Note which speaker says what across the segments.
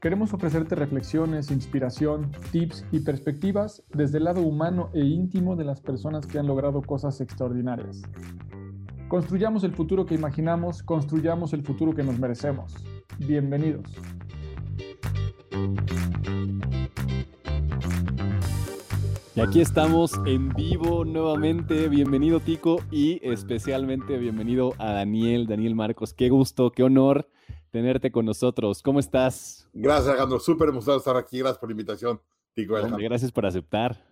Speaker 1: Queremos ofrecerte reflexiones, inspiración, tips y perspectivas desde el lado humano e íntimo de las personas que han logrado cosas extraordinarias. Construyamos el futuro que imaginamos, construyamos el futuro que nos merecemos. Bienvenidos.
Speaker 2: Y aquí estamos en vivo nuevamente. Bienvenido Tico y especialmente bienvenido a Daniel, Daniel Marcos. Qué gusto, qué honor tenerte con nosotros. ¿Cómo estás?
Speaker 3: Gracias, Alejandro. Súper emocionado estar aquí. Gracias por la invitación.
Speaker 2: gracias por aceptar.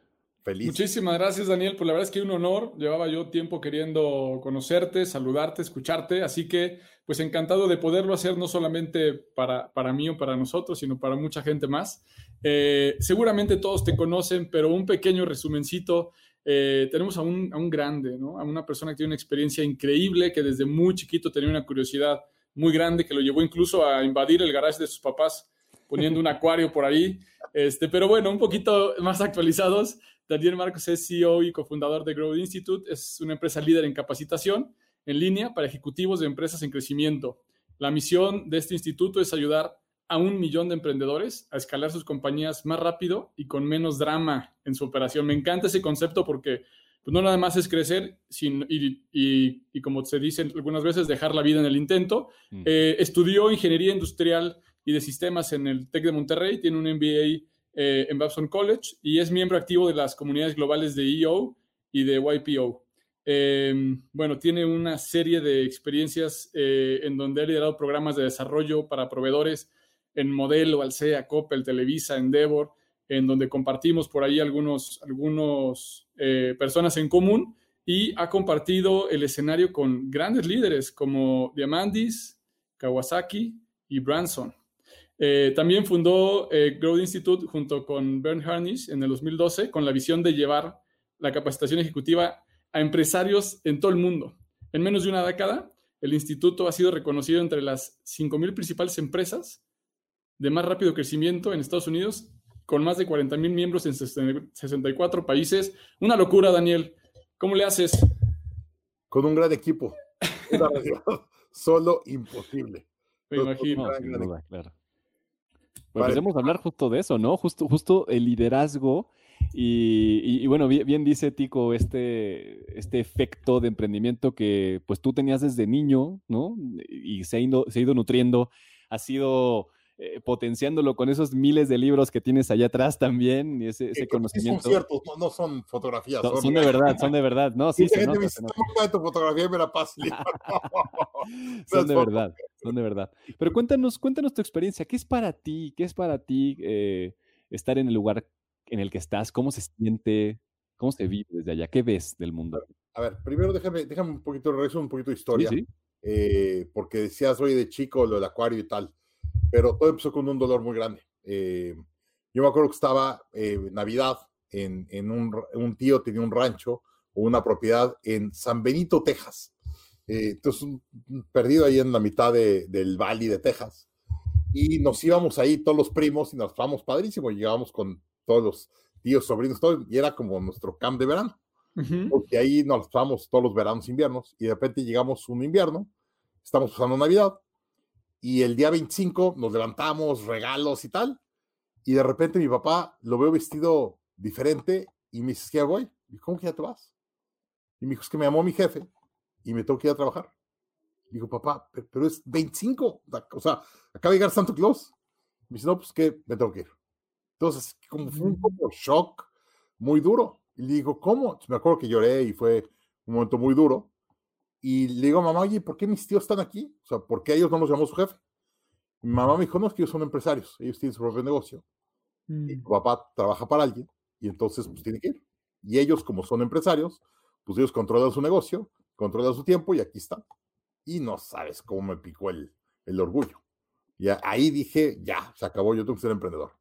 Speaker 1: Feliz. Muchísimas gracias, Daniel. Pues la verdad es que un honor. Llevaba yo tiempo queriendo conocerte, saludarte, escucharte. Así que, pues encantado de poderlo hacer no solamente para, para mí o para nosotros, sino para mucha gente más. Eh, seguramente todos te conocen, pero un pequeño resumencito. Eh, tenemos a un, a un grande, ¿no? A una persona que tiene una experiencia increíble, que desde muy chiquito tenía una curiosidad muy grande que lo llevó incluso a invadir el garage de sus papás poniendo un acuario por ahí. Este, pero bueno, un poquito más actualizados. Daniel Marcos es CEO y cofundador de Growth Institute. Es una empresa líder en capacitación en línea para ejecutivos de empresas en crecimiento. La misión de este instituto es ayudar a un millón de emprendedores a escalar sus compañías más rápido y con menos drama en su operación. Me encanta ese concepto porque pues no nada más es crecer sin, y, como se dice algunas veces, dejar la vida en el intento. Mm. Eh, estudió ingeniería industrial y de sistemas en el TEC de Monterrey, tiene un MBA eh, en Babson College y es miembro activo de las comunidades globales de EO y de YPO. Em, bueno, tiene una serie de experiencias eh, en donde ha liderado programas de desarrollo para proveedores en Modelo, Alsea, Coppel, Televisa, Endeavor, en donde compartimos por ahí algunos, algunos eh, personas en común y ha compartido el escenario con grandes líderes como Diamandis, Kawasaki y Branson. Eh, también fundó eh, Growth Institute junto con Bern Harnish en el 2012 con la visión de llevar la capacitación ejecutiva a empresarios en todo el mundo. En menos de una década, el instituto ha sido reconocido entre las 5.000 principales empresas de más rápido crecimiento en Estados Unidos con más de 40 mil miembros en 64 países. Una locura, Daniel. ¿Cómo le haces?
Speaker 3: Con un gran equipo. solo imposible.
Speaker 2: Me imagino. claro. Pues a hablar justo de eso, ¿no? Justo, justo el liderazgo. Y, bueno, bien, dice Tico, este, este efecto de emprendimiento que pues tú tenías desde niño, ¿no? Y se ha ido, se ha ido nutriendo, ha sido eh, potenciándolo con esos miles de libros que tienes allá atrás también y ese, ese conocimiento.
Speaker 3: Son ciertos, no, son fotografías.
Speaker 2: Son, de verdad, son de verdad. No, sí, se nota,
Speaker 3: se tu fotografía me la
Speaker 2: son de verdad, son de verdad. Pero cuéntanos, cuéntanos tu experiencia. ¿Qué es para ti? ¿Qué es para ti eh, estar en el lugar en el que estás? ¿Cómo se siente? ¿Cómo se vive desde allá? ¿Qué ves del mundo?
Speaker 3: A ver, primero déjame, déjame un poquito, regreso un poquito de historia. Eh, porque decías, hoy de chico, lo del acuario y tal pero todo empezó con un dolor muy grande. Eh, yo me acuerdo que estaba eh, Navidad en, en un, un, tío tenía un rancho o una propiedad en San Benito, Texas. Eh, entonces, perdido ahí en la mitad de, del valle de Texas. Y nos íbamos ahí todos los primos y nos estábamos padrísimo. Y llegábamos con todos los tíos, sobrinos, todo, y era como nuestro camp de verano. Porque ahí nos estábamos todos los veranos, inviernos, y de repente llegamos un invierno, estamos pasando Navidad, y el día 25 nos levantamos, regalos y tal. Y de repente mi papá lo veo vestido diferente y me dice, ¿qué voy? Y ¿cómo que ya te vas? Y me dijo, es que me llamó mi jefe y me tengo que ir a trabajar. Digo, papá, pero es 25, o sea, acaba de llegar Santo Claus. Me dice, no, pues que me tengo que ir. Entonces, como fue un poco shock, muy duro. Y le digo, ¿cómo? me acuerdo que lloré y fue un momento muy duro. Y le digo, mamá, oye, ¿por qué mis tíos están aquí? O sea, ¿por qué ellos no los llamó su jefe? Mi mamá me dijo, no, es que ellos son empresarios, ellos tienen su propio negocio. Y mm. tu papá trabaja para alguien y entonces pues tiene que ir. Y ellos, como son empresarios, pues ellos controlan su negocio, controlan su tiempo y aquí están. Y no sabes cómo me picó el, el orgullo. Y ahí dije, ya, se acabó, yo tengo que ser emprendedor.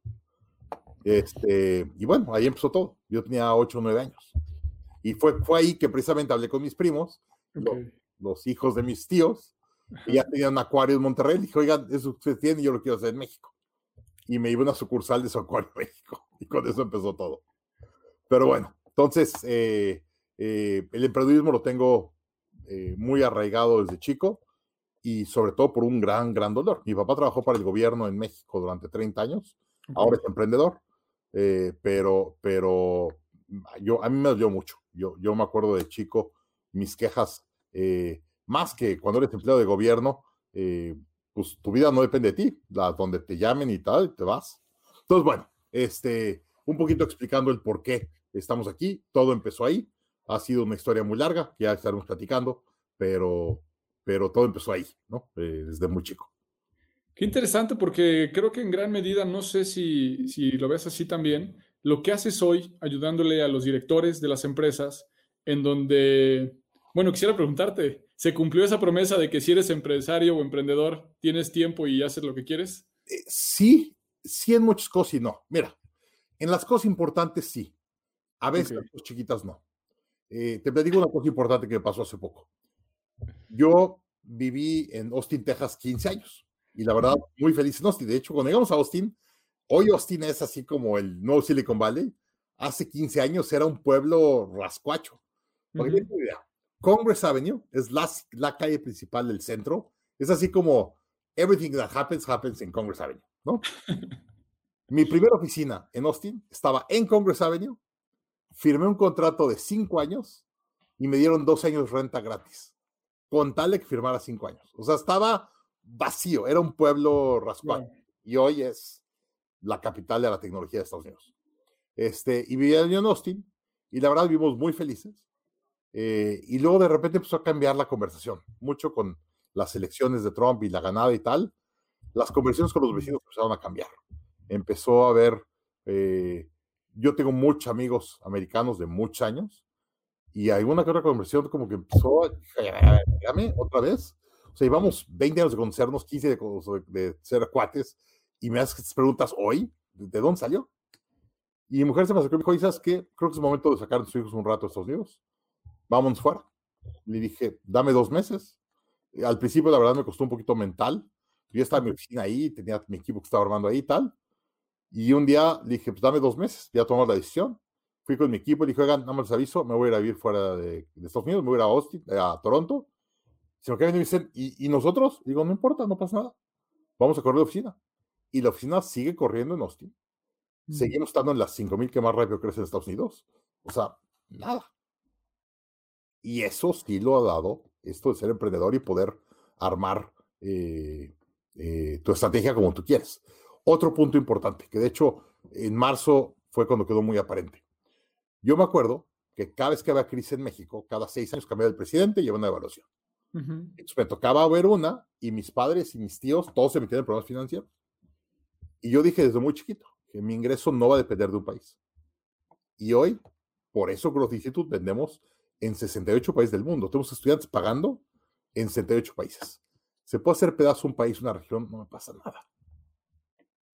Speaker 3: Este, y bueno, ahí empezó todo. Yo tenía 8 o 9 años. Y fue, fue ahí que precisamente hablé con mis primos, los, hijos de mis tíos, y ya tenían acuario en Monterrey. Dije, oigan, eso usted tiene, yo lo quiero hacer en México. Y me iba a una sucursal de su acuario en México. Y con eso empezó todo. Pero bueno, entonces, eh, eh, el emprendedurismo lo tengo eh, muy arraigado desde chico y sobre todo por un gran, gran dolor. Mi papá trabajó para el gobierno en México durante 30 años, ahora es emprendedor, eh, pero, pero yo, a mí me dio mucho. Yo, yo me acuerdo de chico, mis quejas, eh, más que cuando eres empleado de gobierno, eh, pues tu vida no depende de ti, la, donde te llamen y tal, te vas. Entonces, bueno, este, un poquito explicando el por qué estamos aquí, todo empezó ahí, ha sido una historia muy larga, que ya estaremos platicando, pero, pero todo empezó ahí, ¿no? Eh, desde muy chico.
Speaker 1: Qué interesante porque creo que en gran medida, no sé si, si lo ves así también, lo que haces hoy ayudándole a los directores de las empresas, en donde, bueno, quisiera preguntarte, ¿se cumplió esa promesa de que si eres empresario o emprendedor, tienes tiempo y haces lo que quieres?
Speaker 3: Eh, sí, sí en muchas cosas y no. Mira, en las cosas importantes sí, a veces en las cosas chiquitas no. Eh, te digo una cosa importante que me pasó hace poco. Yo viví en Austin, Texas, 15 años y la verdad, muy feliz en Austin. De hecho, cuando llegamos a Austin, hoy Austin es así como el nuevo Silicon Valley. Hace 15 años era un pueblo rascuacho. Congress Avenue es la, la calle principal del centro. Es así como everything that happens, happens in Congress Avenue, ¿no? Mi primera oficina en Austin estaba en Congress Avenue. Firmé un contrato de cinco años y me dieron dos años renta gratis con tal de que firmara cinco años. O sea, estaba vacío, era un pueblo rascuado. Y hoy es la capital de la tecnología de Estados Unidos. Este, y vivía en Austin, y la verdad vivimos muy felices. Eh, y luego de repente empezó a cambiar la conversación, mucho con las elecciones de Trump y la ganada y tal. Las conversaciones con los vecinos empezaron a cambiar. Empezó a haber, eh, yo tengo muchos amigos americanos de muchos años, y hay una que otra conversación como que empezó, dígame otra vez. O sea, llevamos 20 años de conocernos, 15 de, de ser cuates, y me haces preguntas hoy, ¿de dónde salió? Y mi mujer se me acercó y me dijo, ¿sabes qué? Creo que es momento de sacar a tus hijos un rato a Estados Unidos. Vámonos fuera. Le dije, dame dos meses. Al principio, la verdad, me costó un poquito mental. Yo estaba en mi oficina ahí, tenía mi equipo que estaba armando ahí y tal. Y un día le dije, pues dame dos meses, ya tomamos la decisión fui con mi equipo y dije, oigan, no me les aviso, me voy a ir a vivir fuera de, Estados Unidos, me voy a ir a Austin, eh, a Toronto. Si me me dicen, ¿Y, ¿y, nosotros? Digo, no importa, no pasa nada. Vamos a correr de oficina. Y la oficina sigue corriendo en Austin. Mm. Seguimos estando en las 5000 que más rápido crecen en Estados Unidos. O sea, nada. Y eso sí lo ha dado esto de ser emprendedor y poder armar eh, eh, tu estrategia como tú quieres. Otro punto importante, que de hecho en marzo fue cuando quedó muy aparente. Yo me acuerdo que cada vez que había crisis en México, cada seis años cambiaba el presidente y llevaba una evaluación. Entonces me tocaba ver una y mis padres y mis tíos todos se metían en problemas financieros. Y yo dije desde muy chiquito que mi ingreso no va a depender de un país. Y hoy, por eso Growth Institute vendemos en 68 países del mundo. Tenemos estudiantes pagando en 68 países. Se puede hacer pedazo un país, una región, no me pasa nada.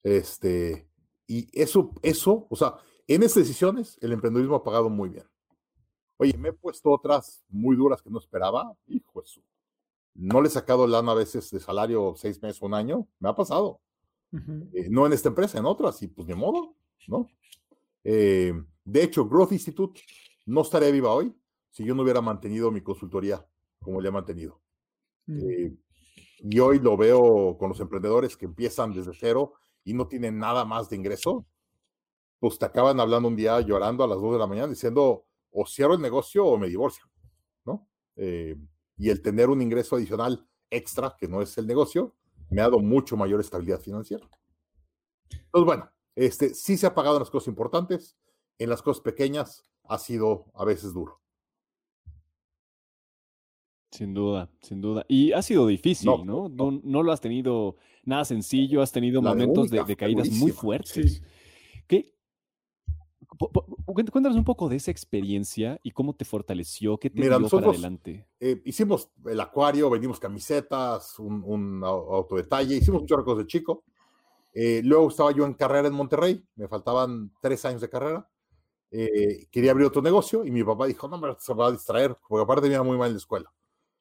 Speaker 3: Este, y eso, eso, o sea, en esas decisiones, el emprendedurismo ha pagado muy bien. Oye, me he puesto otras muy duras que no esperaba. Hijo eso. No le he sacado lana a veces de salario seis meses o un año. Me ha pasado. Eh, no en esta empresa, en otras. Y pues de modo, ¿no? Eh, de hecho, Growth Institute no estaría viva hoy si yo no hubiera mantenido mi consultoría como le he mantenido. Mm. Eh, y hoy lo veo con los emprendedores que empiezan desde cero y no tienen nada más de ingreso pues te acaban hablando un día llorando a las 2 de la mañana diciendo o cierro el negocio o me divorcio, ¿no? Eh, y el tener un ingreso adicional extra, que no es el negocio, me ha dado mucho mayor estabilidad financiera. Entonces, bueno, este, sí se ha pagado las cosas importantes en las cosas pequeñas ha sido a veces duro.
Speaker 2: Sin duda, sin duda. Y ha sido difícil, ¿no? No, lo has tenido nada sencillo, has tenido momentos de, caídas muy fuertes. ¿Qué? Cuéntanos un poco de esa experiencia y cómo te fortaleció, qué te Mira, dio para adelante.
Speaker 3: Eh, hicimos el acuario, vendimos camisetas, un, un autodetalle, hicimos muchas cosas de chico. Eh, luego estaba yo en carrera en Monterrey, me faltaban tres años de carrera. Eh, quería abrir otro negocio y mi papá dijo, no, me se va a distraer, porque aparte me iba muy mal en la escuela.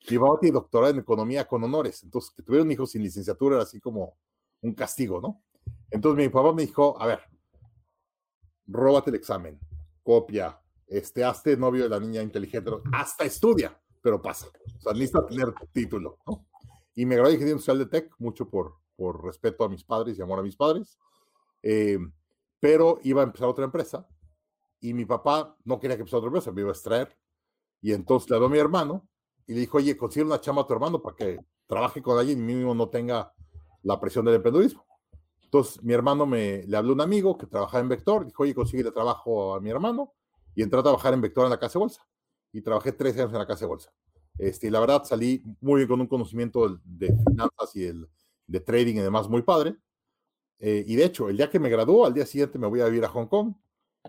Speaker 3: Tiene doctorado en economía con honores, entonces que tuviera un hijo sin licenciatura era así como un castigo, ¿no? Entonces mi papá me dijo, a ver, róbate el examen, copia, este, hazte novio de la niña inteligente, hasta estudia, pero pasa. O sea, necesita tener título, ¿no? Y me gradué de ingeniería industrial de TEC, mucho por, por respeto a mis padres y amor a mis padres, eh, pero iba a empezar otra empresa y mi papá no quería que empezara otra empresa, me iba a extraer. Y entonces le habló a mi hermano y le dijo, oye, consigue una chama a tu hermano para que trabaje con alguien y mínimo no tenga la presión del emprendedurismo. Entonces, mi hermano me le habló a un amigo que trabajaba en Vector, dijo, oye, consigue trabajo a mi hermano, y entré a trabajar en Vector en la Casa de Bolsa. Y trabajé tres años en la Casa de Bolsa. Este, y la verdad, salí muy bien con un conocimiento de, finanzas y el, de trading y demás muy padre. Eh, y de hecho, el día que me graduó, al día siguiente me voy a vivir a Hong Kong.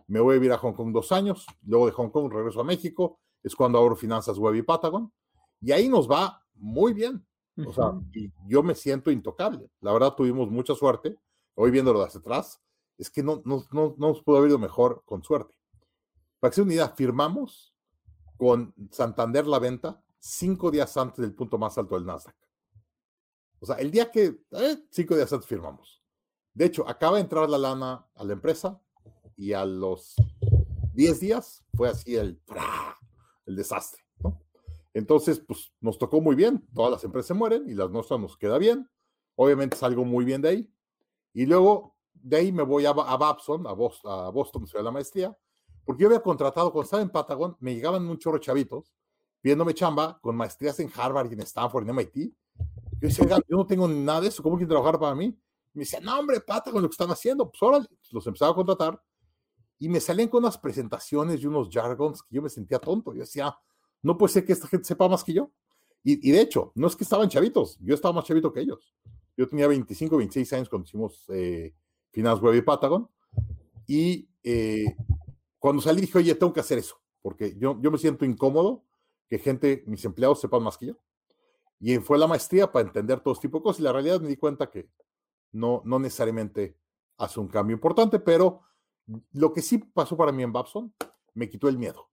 Speaker 3: Me voy a vivir a Hong Kong dos años, luego de Hong Kong regreso a México, es cuando abro Finanzas Web y Patagon. Y ahí nos va muy bien. O sea, y yo me siento intocable. La verdad, tuvimos mucha suerte. Hoy viéndolo de hacia atrás, es que no, no, no, nos pudo haber ido mejor con suerte. Una idea, firmamos con Santander la venta cinco días antes del punto más alto del Nasdaq. O sea, el día que, eh, cinco días antes firmamos. De hecho, acaba de entrar la lana a la empresa y a los diez días fue así el, el desastre. Entonces, pues nos tocó muy bien. Todas las empresas se mueren y las nuestras nos queda bien. Obviamente salgo muy bien de ahí. Y luego de ahí me voy a, a Babson, a Boston, a Boston, la maestría, porque yo había contratado, cuando estaba en Patagon, me llegaban un chorro chavitos viéndome chamba con maestrías en Harvard y en Stanford y en MIT. Yo decía, yo no tengo nada de eso, ¿cómo quieren trabajar para mí? Me decía, no, hombre, Patagon, lo que están haciendo, pues órale, los empezaba a contratar y me salían con unas presentaciones y unos jargons que yo me sentía tonto. Yo decía, no puede ser que esta gente sepa más que yo. Y, de hecho, no es que estaban chavitos, yo estaba más chavito que ellos. Yo tenía 25, 26 años cuando hicimos eh, Finance Web y Patagon. Y eh, cuando salí dije, oye, tengo que hacer eso, porque yo, yo me siento incómodo que gente, mis empleados sepan más que yo. Y fue la maestría para entender todo este tipo de cosas. Y la realidad me di cuenta que no, no necesariamente hace un cambio importante, pero lo que sí pasó para mí en Babson, me quitó el miedo.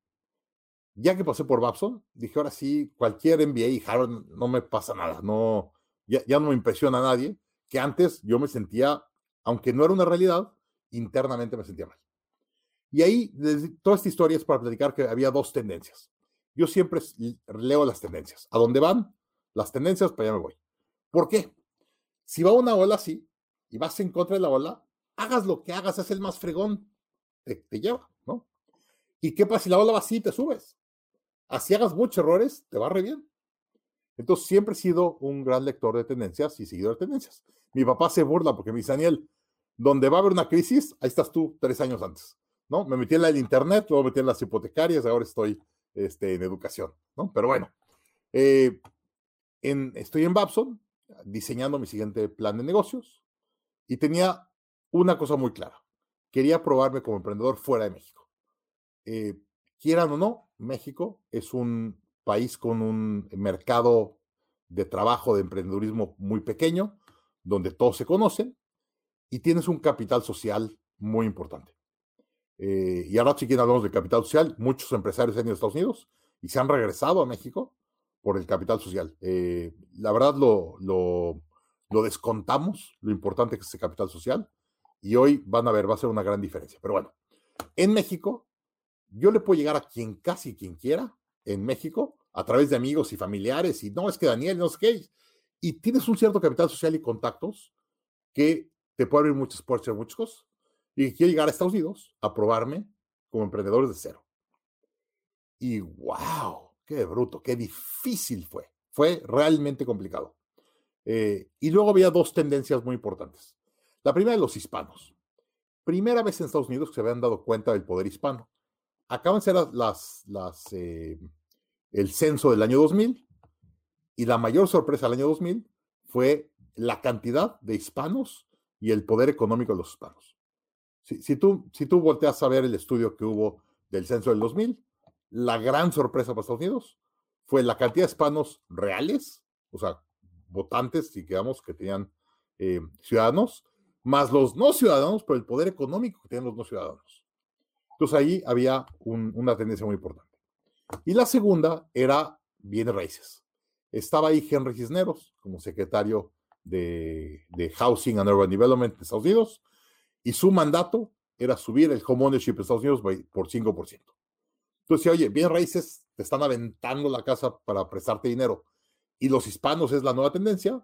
Speaker 3: Ya que pasé por Babson, dije, ahora sí, cualquier MBA y Harvard no me pasa nada, no, ya, no me impresiona a nadie, que antes yo me sentía, aunque no era una realidad, internamente me sentía mal. Y ahí, toda esta historia es para platicar que había dos tendencias. Yo siempre leo las tendencias. ¿A dónde van? Las tendencias, para allá me voy. ¿Por qué? Si va una ola así y vas en contra de la ola, hagas lo que hagas, es el más fregón, te lleva, ¿no? ¿Y qué pasa si la ola va así te subes? Así hagas muchos errores, te va re bien. Entonces siempre he sido un gran lector de tendencias y seguidor de tendencias. Mi papá se burla porque me dice, Daniel, donde va a haber una crisis, ahí estás tú tres años antes, ¿no? Me metí en la del internet, luego me metí en las hipotecarias, ahora estoy este, en educación, ¿no? Pero bueno, eh, en, estoy en Babson diseñando mi siguiente plan de negocios y tenía una cosa muy clara. Quería probarme como emprendedor fuera de México. Eh, quieran o no, México es un país con un mercado de trabajo, de emprendedurismo muy pequeño, donde todos se conocen y tienes un capital social muy importante. Eh, y ahora si quieren hablamos de capital social, muchos empresarios han ido a Estados Unidos y se han regresado a México por el capital social. Eh, la verdad lo, lo, lo, descontamos, lo importante que es ese capital social, y hoy van a ver, va a ser una gran diferencia. Pero bueno, en México, yo le puedo llegar a quien casi quien quiera en México a través de amigos y familiares, y no, es que Daniel, no sé qué, y tienes un cierto capital social y contactos que te puede abrir muchas puertas, muchas cosas, y quiero llegar a Estados Unidos a probarme como emprendedor de cero. Y wow, qué bruto, qué difícil fue. Fue realmente complicado. Eh, y luego había dos tendencias muy importantes. La primera de los hispanos. primera vez en Estados Unidos que se habían dado cuenta del poder hispano. Acaban de ser las, las, eh, el censo del año 2000 y la mayor sorpresa del año 2000 fue la cantidad de hispanos y el poder económico de los hispanos. Si, tú, si tú volteas a ver el estudio que hubo del censo del 2000, la gran sorpresa para Estados Unidos fue la cantidad de hispanos reales, o sea, votantes, si digamos, que tenían eh, ciudadanos, más los no ciudadanos por el poder económico que tienen los no ciudadanos. Entonces ahí había una tendencia muy importante. Y la segunda era bienes raíces. Estaba ahí Henry Cisneros como secretario de, Housing and Urban Development de Estados Unidos y su mandato era subir el home ownership en Estados Unidos por 5%. Entonces, oye, bienes raíces te están aventando la casa para prestarte dinero y los hispanos es la nueva tendencia.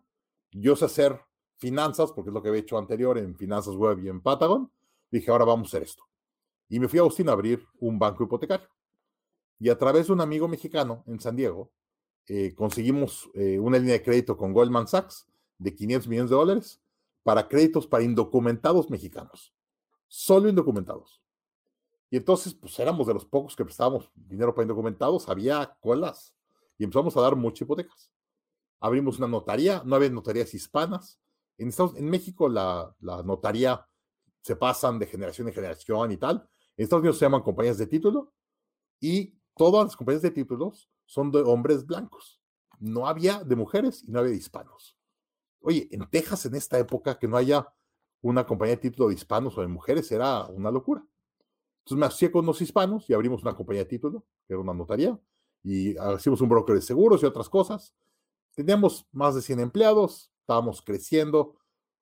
Speaker 3: Yo sé hacer finanzas, porque es lo que había hecho anterior en Finanzas Web y en Patagon. Dije, ahora vamos a hacer esto. Y me fui a Austin a abrir un banco hipotecario. Y a través de un amigo mexicano en San Diego, eh, conseguimos eh, una línea de crédito con Goldman Sachs de 500 millones de dólares para créditos para indocumentados mexicanos. Solo indocumentados. Y entonces, pues éramos de los pocos que prestábamos dinero para indocumentados, había colas y empezamos a dar muchas hipotecas. Abrimos una notaría, no había notarías hispanas, en, Estados, en México la, la notaría se pasan de generación en generación y tal. En Estados Unidos se llaman compañías de título y todas las compañías de títulos son de hombres blancos. No había de mujeres y no había de hispanos. Oye, en Texas en esta época que no haya una compañía de título de hispanos o de mujeres era una locura. Entonces me asocié con los hispanos y abrimos una compañía de título, que era una notaría, y hicimos un broker de seguros y otras cosas. Teníamos más de 100 empleados, estábamos creciendo,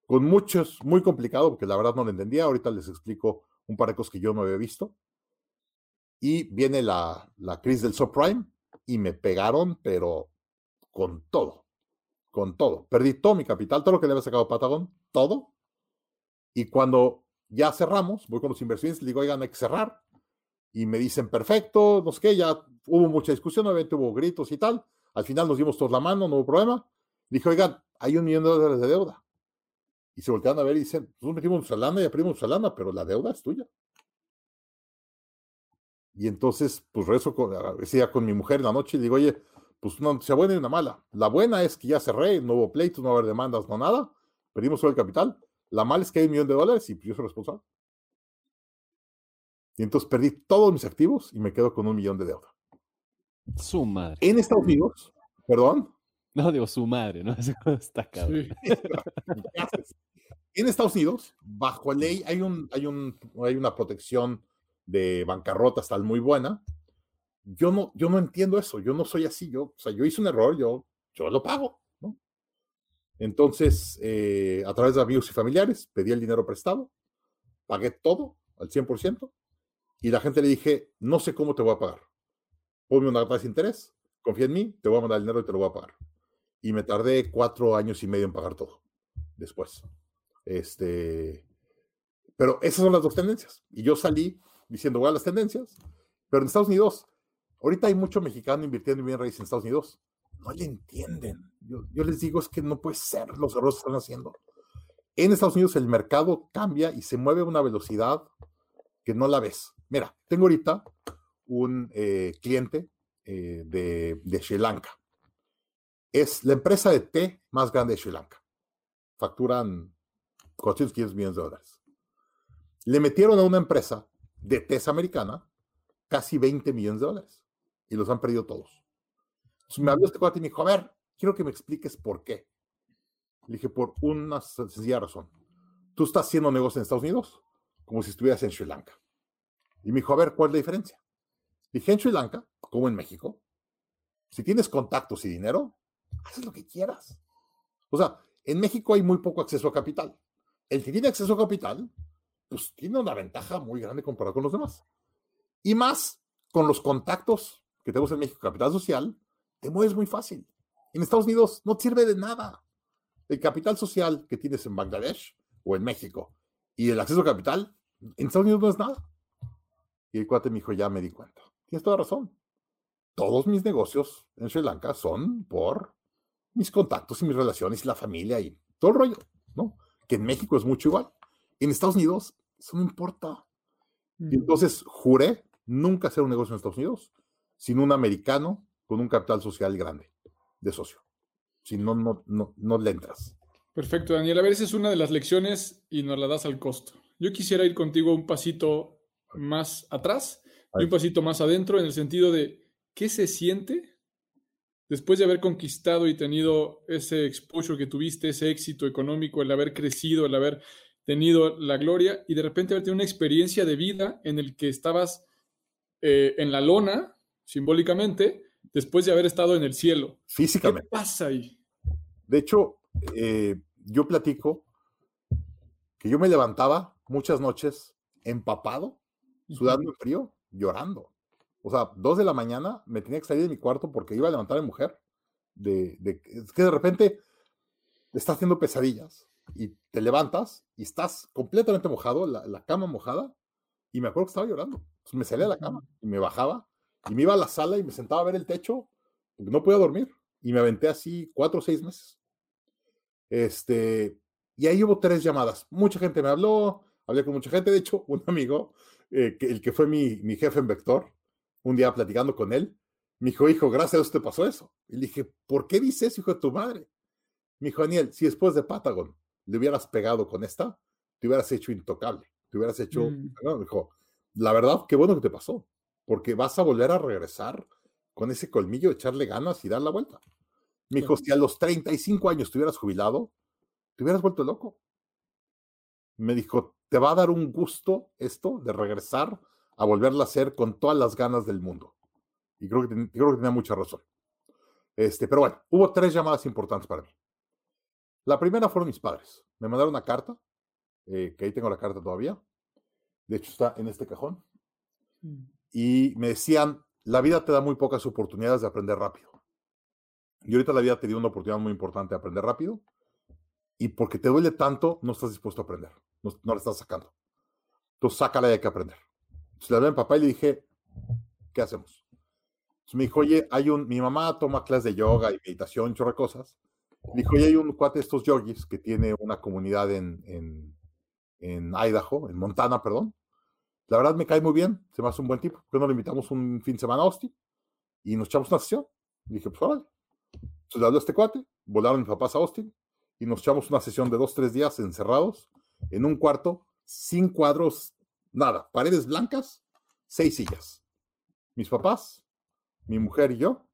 Speaker 3: con muchos, muy complicado, porque la verdad no lo entendía. Ahorita les explico un par de cosas que yo no había visto. Y viene la, la crisis del subprime y me pegaron, pero con todo, con todo. Perdí todo mi capital, todo lo que le había sacado Patagón, todo. Y cuando ya cerramos, voy con los inversionistas, les digo, oigan, hay que cerrar. Y me dicen, perfecto, no sé qué, ya hubo mucha discusión, obviamente hubo gritos y tal. Al final nos dimos todos la mano, no hubo problema. Dije, oigan, hay un millón de dólares de deuda. Y se voltean a ver y dicen, nosotros metimos nuestra lana y abrimos nuestra lana, pero la deuda es tuya. Y entonces, pues rezo con, decía con mi mujer en la noche y digo, oye, pues una noticia buena y una mala. La buena es que ya cerré, no hubo pleitos, no va a haber demandas, no nada. Perdimos todo el capital. La mala es que hay un millón de dólares y pues, yo soy responsable. Y entonces perdí todos mis activos y me quedo con un millón de deuda.
Speaker 2: Su madre.
Speaker 3: En Estados Unidos, perdón.
Speaker 2: No, digo su madre, ¿no? Está cabrón.
Speaker 3: en Estados Unidos, bajo ley, hay, un, hay, un, hay una protección de bancarrota tal muy buena. Yo no, yo no entiendo eso, yo no soy así, yo, o sea, yo hice un error, yo, yo lo pago, ¿no? Entonces, eh, a través de amigos y familiares, pedí el dinero prestado, pagué todo al 100%, y la gente le dije, no sé cómo te voy a pagar. Ponme una tasa de interés, confía en mí, te voy a mandar el dinero y te lo voy a pagar y me tardé cuatro años y medio en pagar todo después. Este, pero esas son las dos tendencias. Y yo salí diciendo, voy a las tendencias, pero en Estados Unidos, ahorita hay mucho mexicano invirtiendo en bien raíces en Estados Unidos. No le entienden. Yo, yo les digo, es que no puede ser los errores que están haciendo. En Estados Unidos el mercado cambia y se mueve a una velocidad que no la ves. Mira, tengo ahorita un eh, cliente eh, de, de Sri Lanka es la empresa de té más grande de Sri Lanka. Facturan 415 millones de dólares. Le metieron a una empresa de té americana casi 20 millones de dólares y los han perdido todos. Entonces me habló este cuate y me dijo, a ver, quiero que me expliques por qué. Le dije, por una sencilla razón. Tú estás haciendo negocio en Estados Unidos como si estuvieras en Sri Lanka. Y me dijo, a ver, ¿cuál es la diferencia? Dije, en Sri Lanka, como en México, si tienes contactos y dinero, haces lo que quieras. O sea, en México hay muy poco acceso a capital. El que tiene acceso a capital, pues tiene una ventaja muy grande comparado con los demás. Y más con los contactos que tenemos en México, capital social, te mueves muy fácil. En Estados Unidos no sirve de nada. El capital social que tienes en Bangladesh o en México y el acceso a capital, en Estados Unidos no es nada. Y el cuate me dijo, ya me di cuenta. Tienes toda razón. Todos mis negocios en Sri Lanka son por mis contactos y mis relaciones y la familia y todo el rollo, ¿no? Que en México es mucho igual. En Estados Unidos Eso no importa. Y mm. entonces juré nunca hacer un negocio en Estados Unidos sin un americano con un capital social grande de socio. Si no, no, no, no le entras.
Speaker 1: Perfecto, Daniel. A ver, esa es una de las lecciones y nos la das al costo. Yo quisiera ir contigo un pasito más atrás y un pasito más adentro en el sentido de qué se siente después de haber conquistado y tenido ese exposure que tuviste, ese éxito económico, el haber crecido, el haber tenido la gloria y de repente haber tenido una experiencia de vida en el que estabas eh, en la lona, simbólicamente, después de haber estado en el cielo.
Speaker 3: Físicamente.
Speaker 1: ¿Qué pasa ahí?
Speaker 3: De hecho, eh, yo platico que yo me levantaba muchas noches empapado, sudando en frío, llorando. O sea, dos de la mañana me tenía que salir de mi cuarto porque iba a levantar a mi mujer. De, de, es que de repente estás haciendo pesadillas y te levantas y estás completamente mojado, la, cama mojada, y me acuerdo que estaba llorando. me salía de la cama y me bajaba y me iba a la sala y me sentaba a ver el techo porque no podía dormir. Y me aventé así cuatro o seis meses. Este, y ahí hubo tres llamadas. Mucha gente me habló, hablé con mucha gente. De hecho, un amigo, eh, el que fue mi, mi jefe en Vector, un día platicando con él, me dijo, hijo, gracias a Dios te pasó eso. Y le dije, ¿por qué dices, hijo de tu madre? Me dijo, Daniel, si después de Patagon le hubieras pegado con esta, te hubieras hecho intocable, te hubieras hecho... Mm. Me dijo, la verdad, qué bueno que te pasó, porque vas a volver a regresar con ese colmillo, echarle ganas y dar la vuelta. Me dijo, si a los 35 años te hubieras jubilado, te hubieras vuelto loco. Me dijo, te va a dar un gusto esto de regresar a volverla a hacer con todas las ganas del mundo. Y creo que, creo que tenía mucha razón. Este, pero bueno, hubo tres llamadas importantes para mí. La primera fueron mis padres. Me mandaron una carta, eh, que ahí tengo la carta todavía. De hecho, está en este cajón. Mm. Y me decían, la vida te da muy pocas oportunidades de aprender rápido. Y ahorita la vida te dio una oportunidad muy importante de aprender rápido. Y porque te duele tanto, no estás dispuesto a aprender. No, no la estás sacando. Entonces, sácala y hay que aprender. Entonces le hablé a mi papá y le dije, ¿qué hacemos? Entonces me dijo, oye, hay un, mi mamá toma clases de yoga y meditación, chorre cosas. Me dijo, oye, hay un cuate de estos yogis que tiene una comunidad en, en, en Idaho, en Montana, perdón. La verdad me cae muy bien, se me hace un buen tipo. ¿Por qué no le invitamos un fin de semana a Austin? Y nos echamos una sesión. Y dije, pues órale. Entonces le habló a este cuate, volaron mis papás a Austin y nos echamos una sesión de dos, tres días encerrados en un cuarto, sin cuadros, nada, paredes blancas, seis sillas. Mis papás, mi mujer y yo,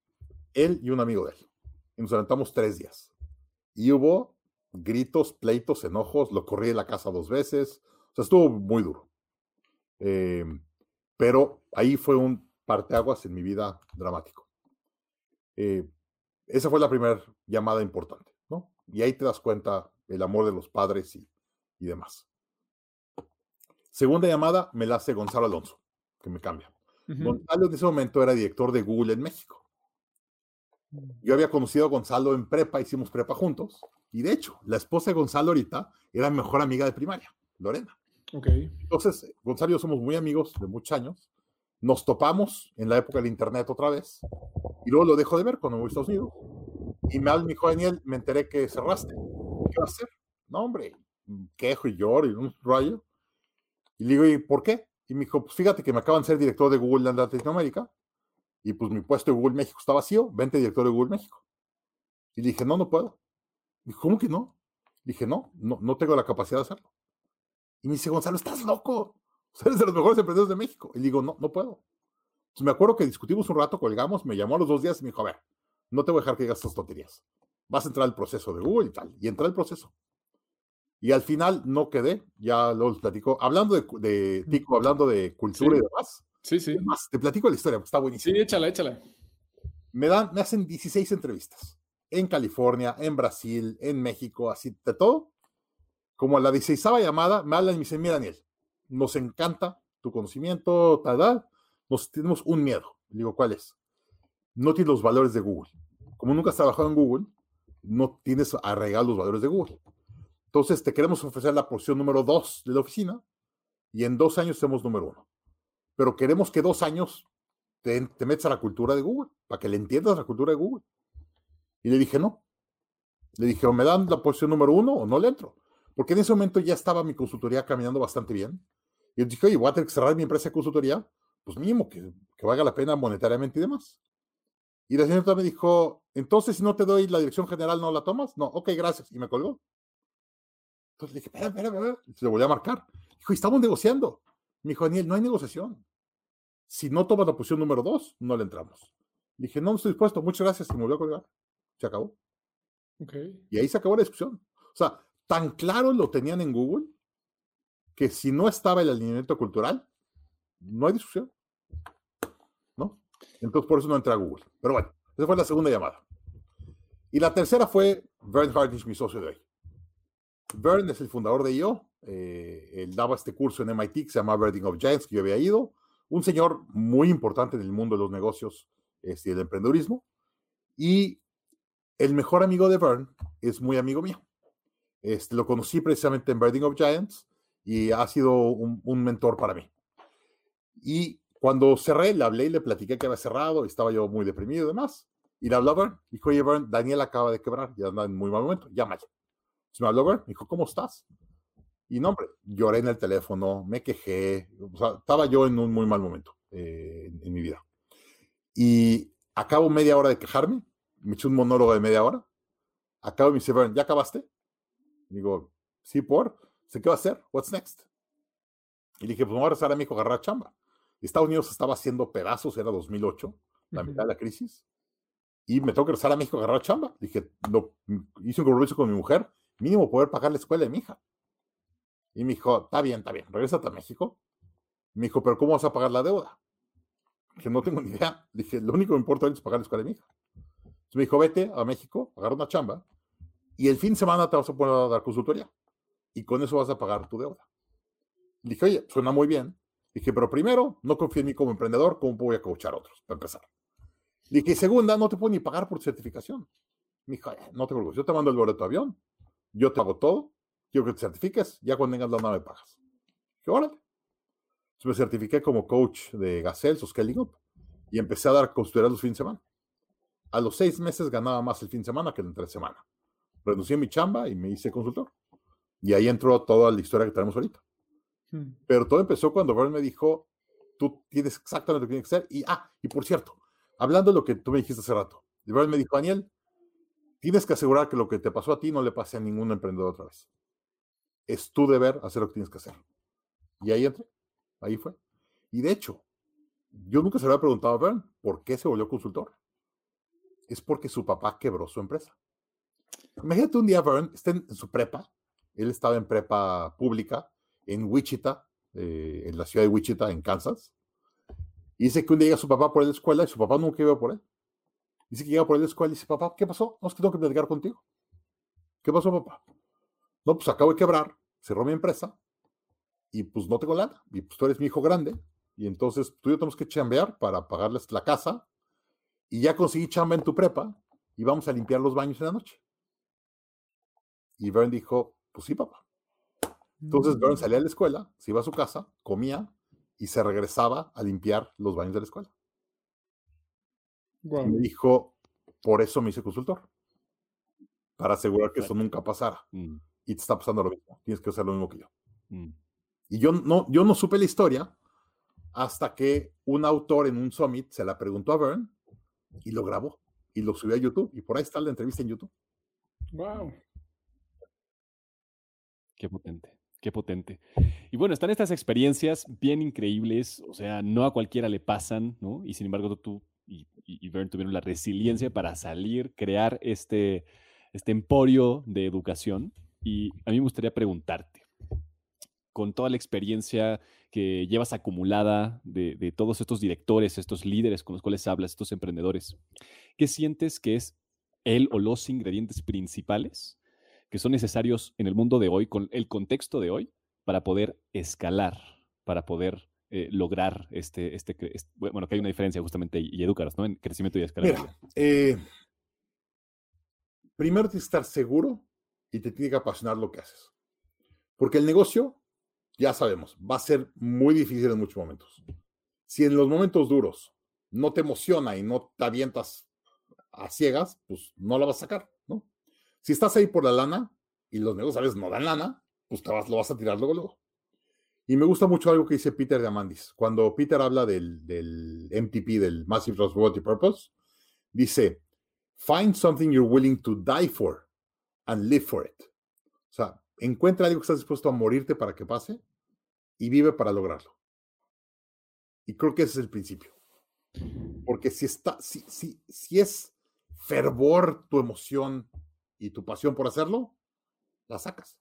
Speaker 3: él y un amigo de él. Y nos levantamos tres días. Y hubo gritos, pleitos, enojos, lo corrí de la casa dos veces. O sea, estuvo muy duro. Eh, pero ahí fue un parteaguas en mi vida dramático. Eh, esa fue la primera llamada importante, ¿no? Y ahí te das cuenta el amor de los padres y, y demás. Segunda llamada me la hace Gonzalo Alonso, que me cambia. Gonzalo en ese momento era director de Google en México. Mm. Yo había conocido a Gonzalo en prepa, hicimos prepa juntos. Y de hecho, la esposa de Gonzalo ahorita era mejor amiga de primaria, Lorena.
Speaker 1: Okay.
Speaker 3: Entonces, Gonzalo y yo somos muy amigos de muchos años. Nos topamos en la época del internet otra vez. Y luego lo dejo de ver cuando me voy a Estados Unidos. Y me habla mi hijo Daniel, me enteré que cerraste. ¿Qué va a hacer? No, hombre, quejo y lloro y un rayo. Y le digo, ¿y por qué? Y me dijo, pues fíjate que me acaban de ser director de Google en Latinoamérica y pues mi puesto de Google México está vacío, vente director de Google México. Y le dije, no, no puedo. Dijo, ¿cómo que no? Le dije, no, no, no tengo la capacidad de hacerlo. Y me dice, Gonzalo, estás loco. Eres de los mejores emprendedores de México. Y le digo, no, no puedo. Entonces me acuerdo que discutimos un rato, colgamos, me llamó a los dos días y me dijo, a ver, no te voy a dejar que digas estas tonterías. Vas a entrar al proceso de Google y tal. Y entré al proceso. Y al final no quedé, ya lo platico. Hablando de, de Tico, hablando de cultura y demás.
Speaker 1: Sí, sí.
Speaker 3: te platico la historia, está buenísimo.
Speaker 1: Sí, échala, échala.
Speaker 3: Me, dan, me hacen 16 entrevistas. En California, en Brasil, en México, así de todo. Como a la 16 llamada, me hablan y me dicen, mira, Daniel, nos encanta tu conocimiento, tal, tal. Nos tenemos un miedo. Le digo, ¿cuál es? No tienes los valores de Google. Como nunca has trabajado en Google, no tienes arraigados los valores de Google. Entonces, te queremos ofrecer la porción número dos de la oficina y en dos años somos número uno. Pero queremos que dos años te, te metas a la cultura de Google, para que le entiendas la cultura de Google. Y le dije, no. Le dije, o me dan la posición número uno o no le entro. Porque en ese momento ya estaba mi consultoría caminando bastante bien. Y yo dije, oye, voy a tener que cerrar mi empresa de consultoría, pues mínimo que, que valga la pena monetariamente y demás. Y la señora me dijo, entonces si no te doy la dirección general, ¿no la tomas? No, ok, gracias. Y me colgó. Entonces le dije, espera, espera, espera. Se le volví a marcar. Dijo, estamos negociando. Me dijo, Daniel, no hay negociación. Si no tomas la posición número dos, no le entramos. Le dije, no, no estoy dispuesto, muchas gracias. Y me volvió a colgar. Se acabó.
Speaker 1: Okay.
Speaker 3: Y ahí se acabó la discusión. O sea, tan claro lo tenían en Google que si no estaba el alineamiento cultural, no hay discusión. ¿No? Entonces por eso no entré a Google. Pero bueno, esa fue la segunda llamada. Y la tercera fue Vern Hardish, mi socio de hoy. Vern es el fundador de IO. Eh, él daba este curso en MIT que se llama Birding of Giants, que yo había ido. Un señor muy importante en el mundo de los negocios este, y el emprendedurismo. Y el mejor amigo de Vern es muy amigo mío. Este, lo conocí precisamente en Birding of Giants y ha sido un, mentor para mí. Y cuando cerré, le hablé y le platiqué que había cerrado, estaba yo muy deprimido y demás. Y le habló a Vern, dijo, oye, Vern, Daniel acaba de quebrar, ya anda en muy mal momento, llámale. Entonces me habló Vern, me dijo, ¿cómo estás? Y no, hombre, lloré en el teléfono, me quejé, o sea, estaba yo en un muy mal momento eh, en, en mi vida. Y acabo media hora de quejarme, me eché un monólogo de media hora. Acabo y me dice, ¿ya acabaste? Digo, sí, por. ¿Qué va a hacer? What's next? Y dije, pues me voy a rezar a mi hijo agarrar chamba. Estados Unidos estaba haciendo pedazos, era 2008, la mitad de la crisis. Y me tengo que rezar a México a agarrar chamba. Dije, lo, hice un compromiso con mi mujer, mínimo poder pagar la escuela de mi hija. Y me dijo, está bien, está bien, regrésate a México. Me dijo, pero ¿cómo vas a pagar la deuda? Dije, no tengo ni idea. Dije, lo único que me importa es pagar la escuela de mi hija. Entonces me dijo, vete a México, agarra una chamba, y el fin de semana te vas a poner a dar consultoría. Y con eso vas a pagar tu deuda. Dije, oye, suena muy bien. Dije, pero primero, no confío en mí como emprendedor, ¿cómo voy a coachar a otros? Para empezar. Dije, segunda, no te puedo ni pagar por certificación. Me dijo, no te preocupes, yo te mando el boleto de avión, yo te hago todo, quiero que te certifiques, ya cuando tengas la nave pagas. Dije, órale. Entonces me certifiqué como coach de Gazelle o Scaling Up y empecé a dar consultoría los fines de semana. A los seis meses ganaba más el fin de semana que el entre semana renuncié mi chamba y me hice consultor. Y ahí entró toda la historia que tenemos ahorita. Hmm. Pero todo empezó cuando Vern me dijo, tú tienes exactamente lo que tienes que hacer. Y, ah, y por cierto, hablando de lo que tú me dijiste hace rato, Vern me dijo, Daniel, tienes que asegurar que lo que te pasó a ti no le pase a ningún emprendedor otra vez. Es tu deber hacer lo que tienes que hacer. Y ahí entré, ahí fue. Y de hecho, yo nunca se le había preguntado a Vern por qué se volvió consultor. Es porque su papá quebró su empresa. Imagínate un día, Vern, está en, su prepa. Él estaba en prepa pública en Wichita, eh, en la ciudad de Wichita, en Kansas. Y dice que un día llega su papá por la escuela y su papá nunca iba por él. Dice que llega por la escuela y dice, papá, ¿qué pasó? No, es que tengo que platicar contigo. ¿Qué pasó, papá? No, pues acabo de quebrar, cerró mi empresa y pues no tengo lana. Y pues tú eres mi hijo grande y entonces tú y yo tenemos que chambear para pagarles la casa y ya conseguí chamba en tu prepa y vamos a limpiar los baños en la noche. Y Vern dijo, pues sí, papá. Entonces Vern mm. salía de la escuela, se iba a su casa, comía y se regresaba a limpiar los baños de la escuela. Y me dijo, por eso me hice consultor. Para asegurar que eso nunca pasara. Mm. Y te está pasando lo mismo. Tienes que hacer lo mismo que yo. Mm. Y yo no, yo no supe la historia hasta que un autor en un summit se la preguntó a Vern y lo grabó y lo subió a YouTube. Y por ahí está la entrevista en YouTube.
Speaker 1: Wow.
Speaker 2: Qué potente, qué potente. Y bueno, están estas experiencias bien increíbles, o sea, no a cualquiera le pasan, ¿no? Y sin embargo tú y, y, tuvieron la resiliencia para salir, crear este, este emporio de educación. Y a mí me gustaría preguntarte, con toda la experiencia que llevas acumulada de, de, todos estos directores, estos líderes con los cuales hablas, estos emprendedores, ¿qué sientes que es el o los ingredientes principales que son necesarios en el mundo de hoy, con el contexto de hoy, para poder escalar, para poder eh, lograr este, este, bueno, que hay una diferencia justamente y, educaros, ¿no? En crecimiento y escalabilidad.
Speaker 3: Eh, primero tienes que estar seguro y te tiene que apasionar lo que haces. Porque el negocio, ya sabemos, va a ser muy difícil en muchos momentos. Si en los momentos duros no te emociona y no te avientas a ciegas, pues no la vas a sacar. Si estás ahí por la lana y los negocios a veces no dan lana, pues te vas, lo vas a tirar luego, luego. Y me gusta mucho algo que dice Peter Diamandis. Cuando Peter habla del, del MTP, del Massive Transport Purpose, dice, find something you're willing to die for and live for it. O sea, encuentra algo que estás dispuesto a morirte para que pase y vive para lograrlo. Y creo que ese es el principio. Porque si, está, si, si, si es fervor tu emoción y tu pasión por hacerlo, la sacas.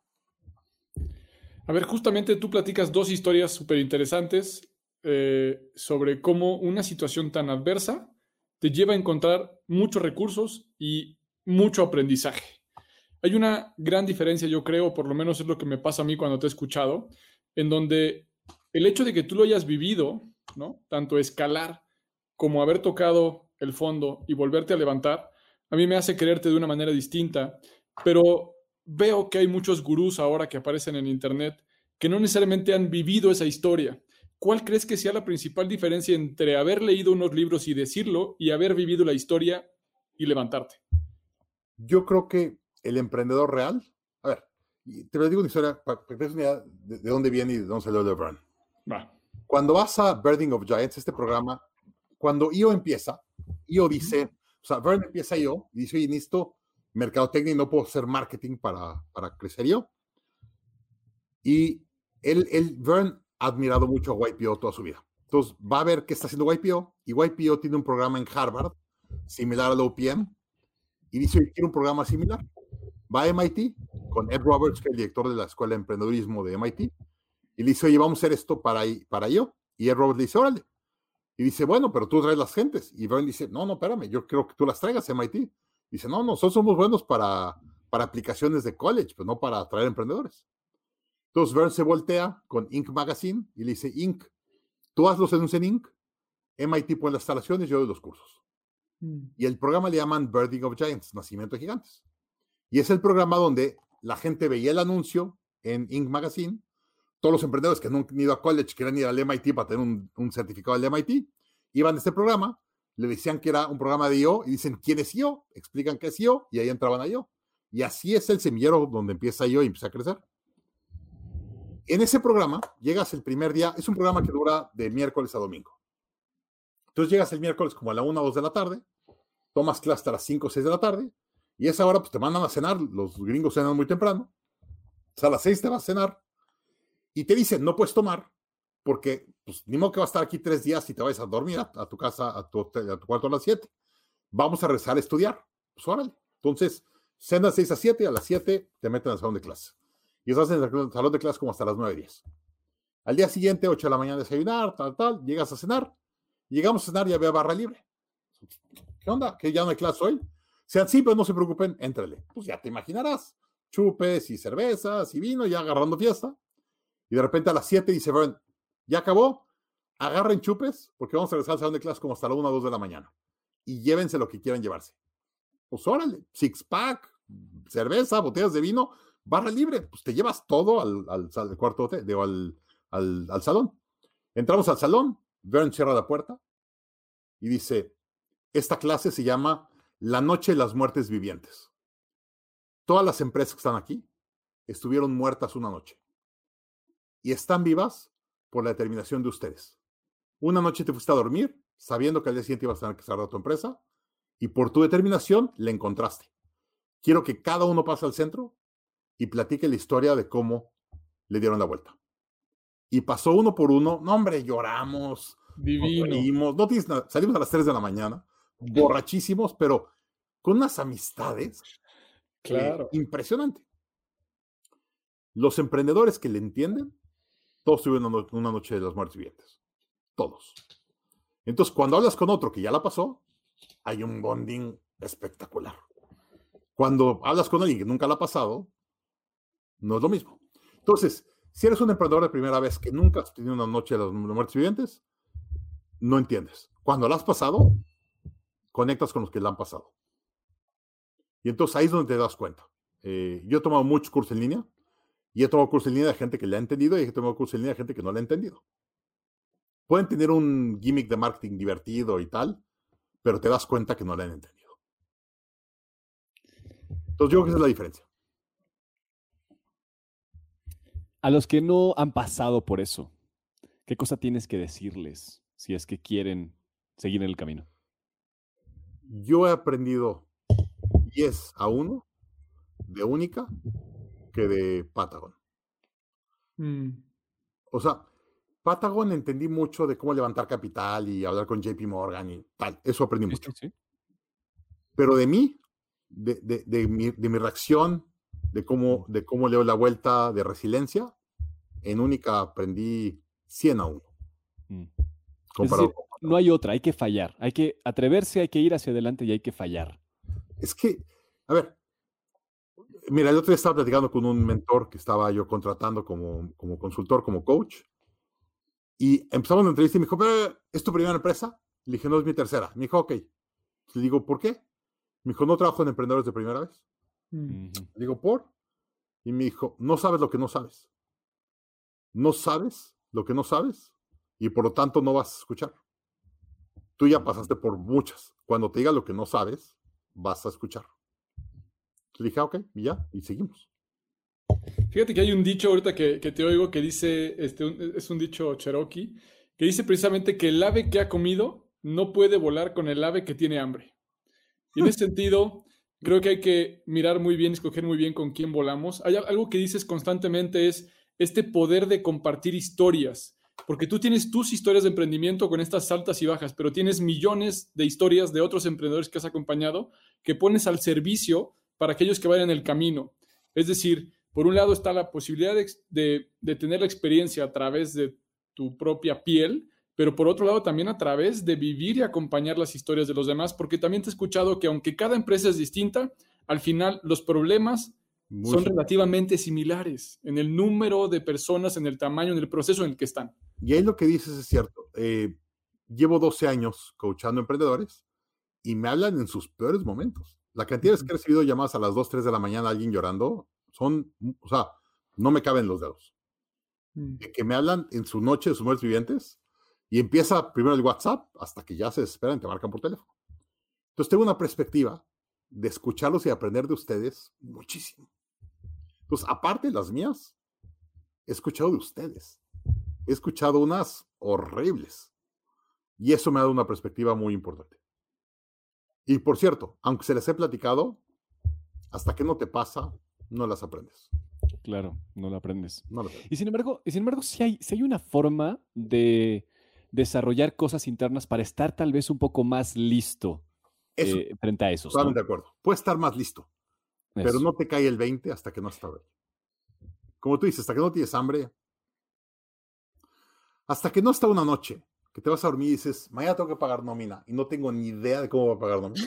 Speaker 1: A ver, justamente tú platicas dos historias súper interesantes eh, sobre cómo una situación tan adversa te lleva a encontrar muchos recursos y mucho aprendizaje. Hay una gran diferencia, yo creo, por lo menos es lo que me pasa a mí cuando te he escuchado, en donde el hecho de que tú lo hayas vivido, ¿no? Tanto escalar como haber tocado el fondo y volverte a levantar, a mí me hace creerte de una manera distinta, pero veo que hay muchos gurús ahora que aparecen en Internet que no necesariamente han vivido esa historia. ¿Cuál crees que sea la principal diferencia entre haber leído unos libros y decirlo y haber vivido la historia y levantarte?
Speaker 3: Yo creo que el emprendedor real, a ver, te lo digo una historia para que te una idea de, dónde viene y de dónde salió LeBron. Va. Cuando vas a Birding of Giants, este programa, cuando IO empieza, IO dice, o sea, Vern empieza IO y dice, oye, necesito mercadotecnia y no puedo hacer marketing para, para crecer yo. Y él, él, Vern ha admirado mucho a YPO toda su vida. Entonces va a ver qué está haciendo YPO y YPO tiene un programa en Harvard similar al OPM y dice, quiero un programa similar. Va a MIT con Ed Roberts, que es el director de la Escuela de Emprendedurismo de MIT, y le dice, oye, vamos a hacer esto para, para yo. Y Ed Roberts le dice, órale. Y dice, bueno, pero tú traes las gentes. Y Vern dice, no, no, espérame, yo creo que tú las traigas MIT. Dice, no, nosotros somos buenos para, para aplicaciones de college, pero no para atraer emprendedores. Entonces Vern se voltea con Inc. Magazine y le dice, Inc., tú haz los anuncios en Inc., MIT pone las instalaciones, yo doy los cursos. Mm. Y el programa le llaman Birding of Giants, Nacimiento de Gigantes. Y es el programa donde la gente veía el anuncio en Inc. Magazine, todos los emprendedores que no han ido a college, querían ir al MIT para tener un, un certificado del MIT, iban a este programa, le decían que era un programa de IO y dicen, ¿quién es IO? Explican qué es IO y ahí entraban a IO. Y así es el semillero donde empieza IO y empieza a crecer. En ese programa, llegas el primer día, es un programa que dura de miércoles a domingo. Entonces llegas el miércoles como a la 1 o 2 de la tarde, tomas clase hasta las 5 o 6 de la tarde, y a esa hora pues te mandan a cenar, los gringos cenan muy temprano, o sea, a las 6 te vas a cenar, y te dicen, no puedes tomar, porque pues, ni modo que va a estar aquí tres días y te vayas a dormir a, tu casa, a tu, a tu, cuarto a las 7. Vamos a regresar a estudiar. Pues órale. Entonces, cena 6 a 7 y a las 7 te meten al salón de clase. Y estás en el salón de clase como hasta las 9 10. Al día siguiente, 8 de la mañana, desayunar, tal, tal, llegas a cenar. Llegamos a cenar y había barra libre. ¿Qué onda? ¿Que ya no hay clase hoy? Sean sí, pero no se preocupen, éntrale. Pues ya te imaginarás. Chupes y cervezas y vino, ya agarrando fiesta. Y de repente a las 7 dice, ¿Ya acabó? Agarren chupes, porque vamos a regresar al salón de clase como hasta la 1 o 2 de la mañana. Y llévense lo que quieran llevarse. Pues órale, six pack, cerveza, botellas de vino, barra libre. Pues te llevas todo al, al, cuarto al, al, al salón. Entramos al salón, Vern cierra la puerta y dice, esta clase se llama La Noche de las Muertes Vivientes. Todas las empresas que están aquí estuvieron muertas una noche y están vivas por la determinación de ustedes. Una noche te fuiste a dormir sabiendo que al día siguiente ibas a tener que cerrar tu empresa y por tu determinación le encontraste. Quiero que cada uno pase al centro y platique la historia de cómo le dieron la vuelta. Y pasó uno por uno, no hombre, lloramos, Divino. no tienes nada, salimos a las 3 de la mañana, borrachísimos, pero con unas amistades eh, claro. impresionante. Los emprendedores que le entienden todos tuvieron una noche de los muertos vivientes. Todos. Entonces, cuando hablas con otro que ya la pasó, hay un bonding espectacular. Cuando hablas con alguien que nunca la ha pasado, no es lo mismo. Entonces, si eres un emprendedor de primera vez que nunca has tenido una noche de los muertos vivientes, no entiendes. Cuando la has pasado, conectas con los que la han pasado. Y entonces ahí es donde te das cuenta. Eh, yo he tomado muchos cursos en línea y he tomado cursos en línea de gente que le ha entendido y he tomado cursos en línea de gente que no le ha entendido. Pueden tener un gimmick de marketing divertido y tal, pero te das cuenta que no le han entendido. Entonces yo creo que esa es la diferencia.
Speaker 2: a los que no han pasado por eso, ¿qué cosa tienes que decirles si es que quieren seguir en el camino?
Speaker 3: Yo he aprendido 10 a 1 de única que de Patagon. Mm. O sea, Patagon entendí mucho de cómo levantar capital y hablar con JP Morgan y tal. Eso aprendí mucho. Pero de mí, de, mi, reacción, de cómo, de cómo leo la vuelta de resiliencia, en única aprendí 100 a 1. Mm.
Speaker 2: no hay otra, hay que fallar. Hay que atreverse, hay que ir hacia adelante y hay que fallar.
Speaker 3: Es que, a ver, mira, el otro día estaba platicando con un mentor que estaba yo contratando como, como consultor, como coach. Y empezamos la entrevista y me dijo, ¿es tu primera empresa? Le dije, no, es mi tercera. Me dijo, ok. Le digo, ¿por qué? Me dijo, no trabajo en emprendedores de primera vez. Le digo, ¿por? Y me dijo, no sabes lo que no sabes. No sabes lo que no sabes y por lo tanto no vas a escuchar. Tú ya pasaste por muchas. Cuando te diga lo que no sabes, vas a escuchar. Dije, ah, ok, y ya, y seguimos.
Speaker 1: Fíjate que hay un dicho ahorita que, te oigo que dice, este, es un dicho cherokee, que dice precisamente que el ave que ha comido no puede volar con el ave que tiene hambre. Y en ese sentido, creo que hay que mirar muy bien, escoger muy bien con quién volamos. Hay algo que dices constantemente es este poder de compartir historias, porque tú tienes tus historias de emprendimiento con estas altas y bajas, pero tienes millones de historias de otros emprendedores que has acompañado que pones al servicio para aquellos que vayan en el camino. Es decir, por un lado está la posibilidad de, tener la experiencia a través de tu propia piel, pero por otro lado también a través de vivir y acompañar las historias de los demás, porque también te he escuchado que aunque cada empresa es distinta, al final los problemas son relativamente similares en el número de personas, en el tamaño, en el proceso en el que están.
Speaker 3: Y ahí lo que dices es cierto. Eh, llevo 12 años coachando emprendedores y me hablan en sus peores momentos. La cantidad de que he recibido llamadas a las 2, 3 de la mañana, alguien llorando, son, o sea, no me caben los dedos. Mm. que me hablan en su noche de sus muertos vivientes y empieza primero el WhatsApp hasta que ya se desesperan y te marcan por teléfono. Entonces tengo una perspectiva de escucharlos y aprender de ustedes muchísimo. Entonces, aparte de las mías, he escuchado de ustedes. He escuchado unas horribles. Y eso me ha dado una perspectiva muy importante. Y por cierto, aunque se les he platicado, hasta que no te pasa, no las aprendes.
Speaker 2: Claro, no lo aprendes. Y sin embargo, sin embargo, si hay, si hay una forma de desarrollar cosas internas para estar tal vez un poco más listo eh, frente a eso.
Speaker 3: Totalmente de acuerdo. Puede estar más listo, pero no te cae el 20 hasta que no está bien. Como tú dices, hasta que no tienes hambre, hasta que no está una noche que te vas a dormir y dices, mañana tengo que pagar nómina y no tengo ni idea de cómo va a pagar nómina.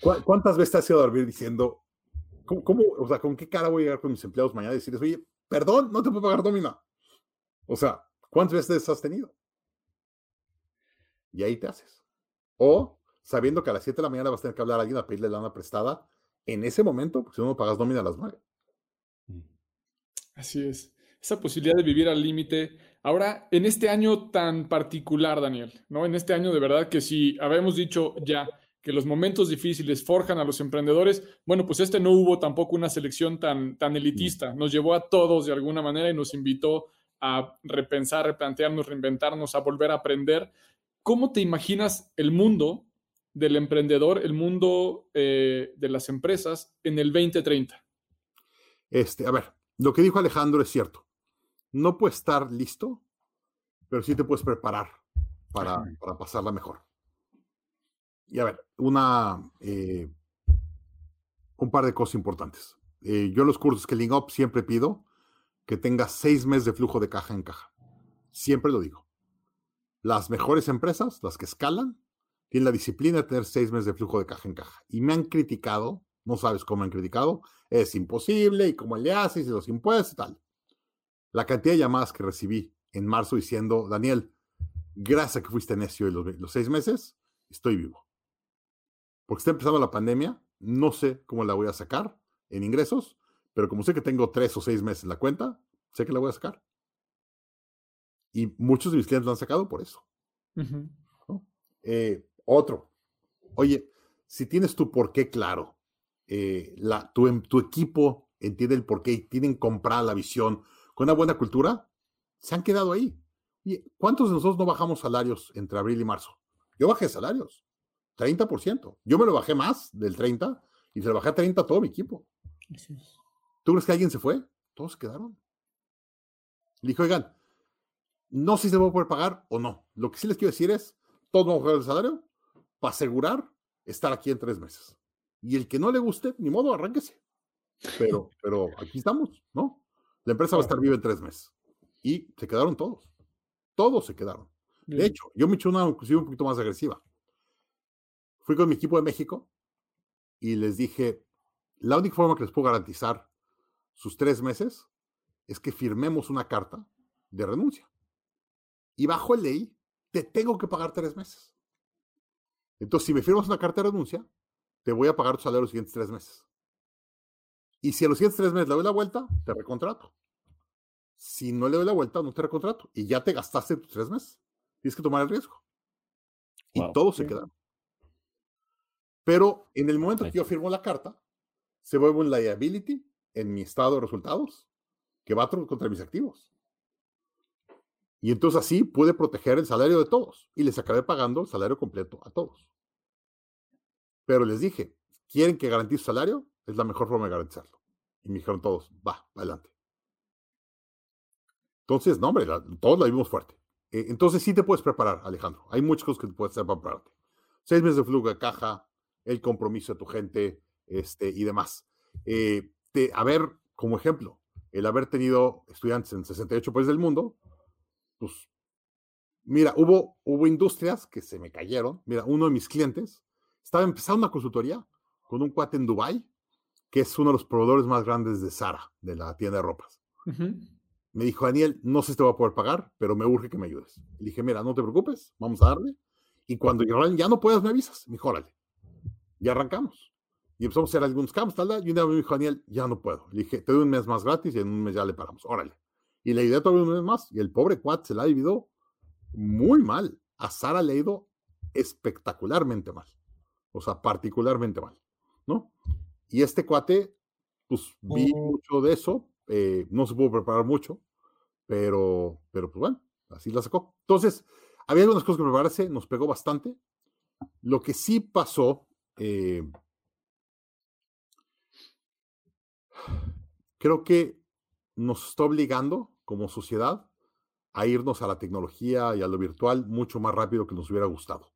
Speaker 3: ¿Cuántas veces te has ido a dormir diciendo, ¿cómo, o sea, con qué cara voy a llegar con mis empleados mañana y decirles, oye, perdón, no te puedo pagar nómina? O sea, ¿cuántas veces has tenido? Y ahí te haces. O sabiendo que a las 7 de la mañana vas a tener que hablar a alguien a pedirle lana prestada, en ese momento, porque si no, no pagas nómina a las 9.
Speaker 1: Mm. Así es. Esa posibilidad de vivir al límite. Ahora, en este año tan particular, Daniel, ¿no? En este año de verdad que si habíamos dicho ya que los momentos difíciles forjan a los emprendedores, bueno, pues este no hubo tampoco una selección tan, tan elitista, nos llevó a todos de alguna manera y nos invitó a repensar, replantearnos, reinventarnos, a volver a aprender. ¿Cómo te imaginas el mundo del emprendedor, el mundo eh, de las empresas en el 2030?
Speaker 3: Este, a ver, lo que dijo Alejandro es cierto. No puedes estar listo, pero sí te puedes preparar para, para pasarla mejor. Y a ver, una, eh, un par de cosas importantes. Eh, yo los cursos que Link Up siempre pido que tenga seis meses de flujo de caja en caja. Siempre lo digo. Las mejores empresas, las que escalan, tienen la disciplina de tener seis meses de flujo de caja en caja. Y me han criticado, no sabes cómo me han criticado, es imposible y cómo le haces y los impuestos y tal. La cantidad de llamadas que recibí en marzo diciendo, Daniel, gracias a que fuiste necio y los seis meses, estoy vivo porque está empezando la pandemia, no sé cómo la voy a sacar en ingresos, pero como sé que tengo tres o seis meses en la cuenta, sé que la voy a sacar. Y muchos de mis clientes la han sacado por eso. Eh, otro, oye, si tienes tu por qué claro, eh, la, tu, em, tu equipo entiende el porqué y tienen comprada la visión con una buena cultura, se han quedado ahí. ¿Y ¿Cuántos de nosotros no bajamos salarios entre abril y marzo? Yo bajé salarios, 30%. Yo me lo bajé más del 30 y se lo bajé a 30 a todo mi equipo. ¿Tú crees que alguien se fue? Todos se quedaron. Le dije, oigan, no sé si se va a poder pagar o no. Lo que sí les quiero decir es, todos vamos a el salario para asegurar estar aquí en tres meses. Y el que no le guste, ni modo, arránquese. Pero, pero aquí estamos, ¿no? La empresa va a estar viva en tres meses. Y se quedaron todos. Todos se quedaron. De hecho, yo me eché una inclusive un poquito más agresiva. Fui con mi equipo de México y les dije, la única forma que les puedo garantizar sus tres meses es que firmemos una carta de renuncia. Y bajo ley, te tengo que pagar tres meses. Entonces, si me firmas una carta de renuncia, te voy a pagar tu salario los siguientes tres meses. Y si a los siguientes tres meses le doy la vuelta, te recontrato. Si no le doy la vuelta, no te recontrato. Y ya te gastaste tus tres meses. Tienes que tomar el riesgo. Y todo se queda. Pero en el momento que yo firmo la carta, se vuelve un liability en mi estado de resultados que va contra mis activos. Y entonces así pude proteger el salario de todos y les acabé pagando el salario completo a todos. Pero les dije, ¿quieren que garantice salario? Es la mejor forma de garantizarlo. Y me dijeron todos, va, adelante. Entonces, no, hombre, todos la vimos fuerte. Eh, entonces sí te puedes preparar, Alejandro. Hay muchas cosas que te puedes hacer para prepararte. Seis meses de flujo de caja, el compromiso de tu gente este, y demás. Eh, a ver, como ejemplo, el haber tenido estudiantes en 68 países del mundo, pues, mira, hubo, hubo industrias que se me cayeron. Mira, uno de mis clientes estaba empezando una consultoría con un cuate en Dubai que es uno de los proveedores más grandes de Sara, de la tienda de ropas. Me dijo, Daniel, no sé si te voy a poder pagar, pero me urge que me ayudes. Le dije, mira, no te preocupes, vamos a darle. Y cuando ya no puedas, me avisas. Me dijo, órale. Y arrancamos. Y empezamos a hacer algunos cambios, tal, Y una vez me dijo, Daniel, ya no puedo. Le dije, te doy un mes más gratis y en un mes ya le pagamos. Órale. Y la idea todavía un mes más. Y el pobre cuate se la ha vivido muy mal. A Sara le ha ido espectacularmente mal. O sea, particularmente mal. ¿No? Y este cuate, pues vi oh. mucho de eso, eh, no se pudo preparar mucho, pero, pero pues bueno, así la sacó. Entonces, había algunas cosas que prepararse, nos pegó bastante. Lo que sí pasó, eh, creo que nos está obligando como sociedad a irnos a la tecnología y a lo virtual mucho más rápido que nos hubiera gustado.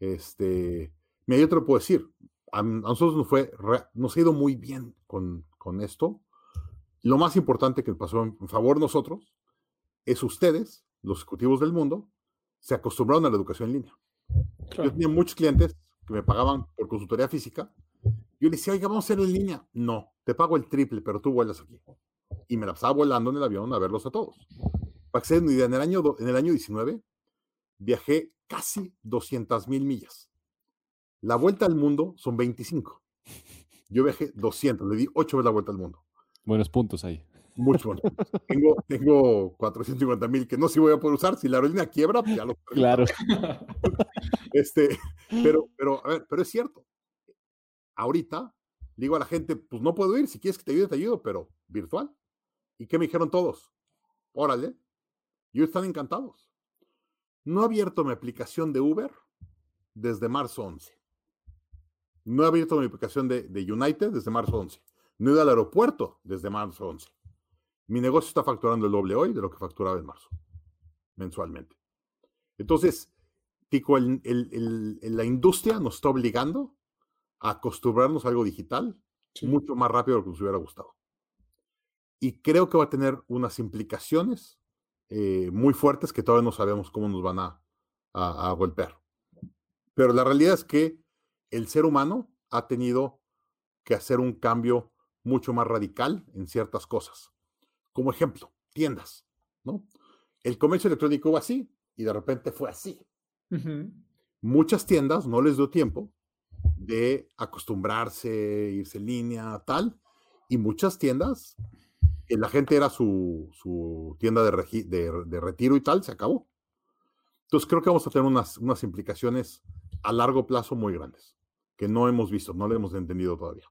Speaker 3: Este, mira, yo te lo puedo decir, a, nosotros nos, fue, nos ha ido muy bien con, con esto. Lo más importante que pasó en favor de nosotros es ustedes, los ejecutivos del mundo, se acostumbraron a la educación en línea. Yo tenía muchos clientes que me pagaban por consultoría física. Yo les decía, oiga, vamos a hacer en línea. No, te pago el triple, pero tú vuelas aquí. Y me la pasaba volando en el avión a verlos a todos. Para que se den una idea, en el año, en el año 19 viajé casi 200 mil millas. La vuelta al mundo son 25. Yo viajé 200, le di 8 veces la vuelta al mundo.
Speaker 2: Buenos puntos ahí.
Speaker 3: Muchos buenos tengo, tengo 450 mil que no sé si voy a poder usar. Si la aerolínea quiebra, pues ya lo
Speaker 2: Claro.
Speaker 3: Este, pero, pero, a ver, pero es cierto. Ahorita digo a la gente, pues no puedo ir. Si quieres que te ayude, te ayudo, pero virtual. ¿Y qué me dijeron todos? Órale. Y están encantados. No he abierto mi aplicación de Uber desde marzo 11. No he abierto mi aplicación de, United desde marzo 11. No he ido al aeropuerto desde marzo 11. Mi negocio está facturando el doble hoy de lo que facturaba en marzo, mensualmente. Entonces, Tico, la industria nos está obligando a acostumbrarnos a algo digital mucho más rápido de lo que nos hubiera gustado. Y creo que va a tener unas implicaciones eh, muy fuertes que todavía no sabemos cómo nos van a golpear. Pero la realidad es que el ser humano ha tenido que hacer un cambio mucho más radical en ciertas cosas. Como ejemplo, tiendas, ¿no? El comercio electrónico va así y de repente fue así. Muchas tiendas no les dio tiempo de acostumbrarse, irse en línea, tal, y muchas tiendas, la gente era su, tienda de, retiro y tal, se acabó. Entonces creo que vamos a tener unas, unas implicaciones a largo plazo muy grandes que no hemos visto, no le hemos entendido todavía.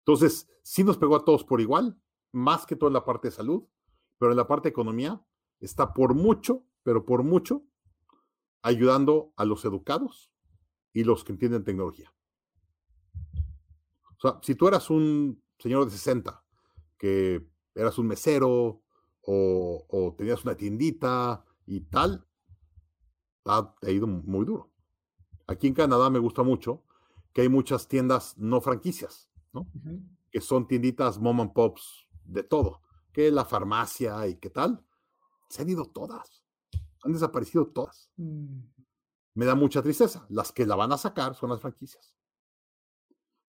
Speaker 3: Entonces, sí nos pegó a todos por igual, más que todo en la parte de salud, pero en la parte de economía está por mucho, pero por mucho, ayudando a los educados y los que entienden tecnología. O sea, si tú eras un señor de 60, que eras un mesero o, tenías una tiendita y tal, ha, ido muy duro. Aquí en Canadá me gusta mucho que hay muchas tiendas no franquicias, ¿no? Que son tienditas mom and pops de todo, que la farmacia y qué tal. Se han ido todas, han desaparecido todas. Mm. Me da mucha tristeza. Las que la van a sacar son las franquicias.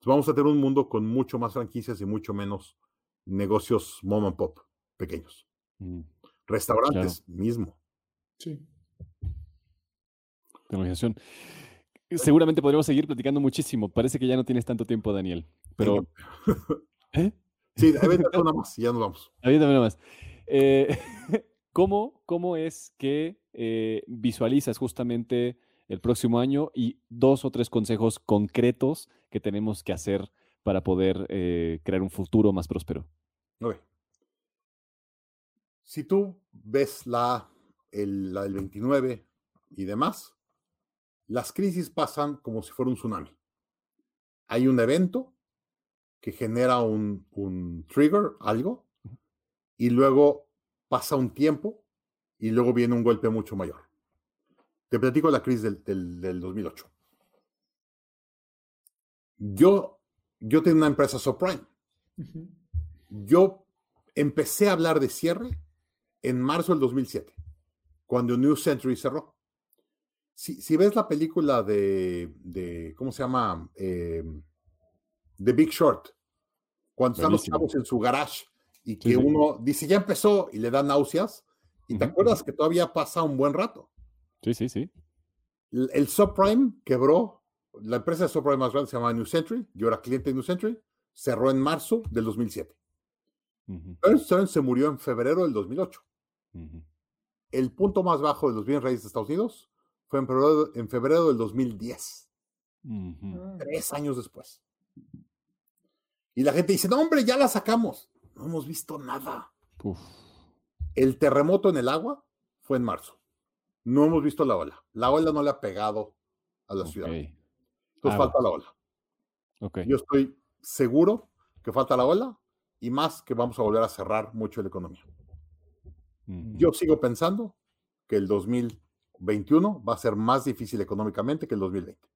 Speaker 3: vamos a tener un mundo con mucho más franquicias y mucho menos negocios mom and pop pequeños. Mm. Restaurantes mismo. Sí.
Speaker 2: Seguramente podremos seguir platicando muchísimo. Parece que ya no tienes tanto tiempo, Daniel. Pero.
Speaker 3: ¿Eh? Sí, a una más y ya nos vamos.
Speaker 2: A una más. Eh, ¿cómo, ¿Cómo es que eh, visualizas justamente el próximo año y dos o tres consejos concretos que tenemos que hacer para poder crear un futuro más próspero?
Speaker 3: Si tú ves la, la del 29 y demás, las crisis pasan como si fuera un tsunami. Hay un evento que genera un, un trigger, algo, y luego pasa un tiempo y luego viene un golpe mucho mayor. Te platico la crisis del, del, 2008. Yo, yo tengo una empresa subprime. Yo empecé a hablar de cierre en marzo del 2007, cuando New Century cerró. Si, ves la película de, de ¿cómo se llama? Eh, The Big Short, cuando están los cabos en su garage y que uno dice, ya empezó y le da náuseas, y te acuerdas que todavía pasa un buen rato.
Speaker 2: Sí, sí, sí.
Speaker 3: El, subprime quebró, la empresa de subprime más grande se llamaba New Century, yo era cliente de New Century, cerró en marzo del 2007. Uh se murió en febrero del 2008. El punto más bajo de los bienes raíces de Estados Unidos fue en febrero, en febrero del 2010. Tres años después. Y la gente dice, no, hombre, ya la sacamos. No hemos visto nada. El terremoto en el agua fue en marzo. No hemos visto la ola. La ola no le ha pegado a la ciudad. Entonces ah, falta la ola. Yo estoy seguro que falta la ola y más que vamos a volver a cerrar mucho la economía. Yo sigo pensando que el 2021 va a ser más difícil económicamente que el 2020.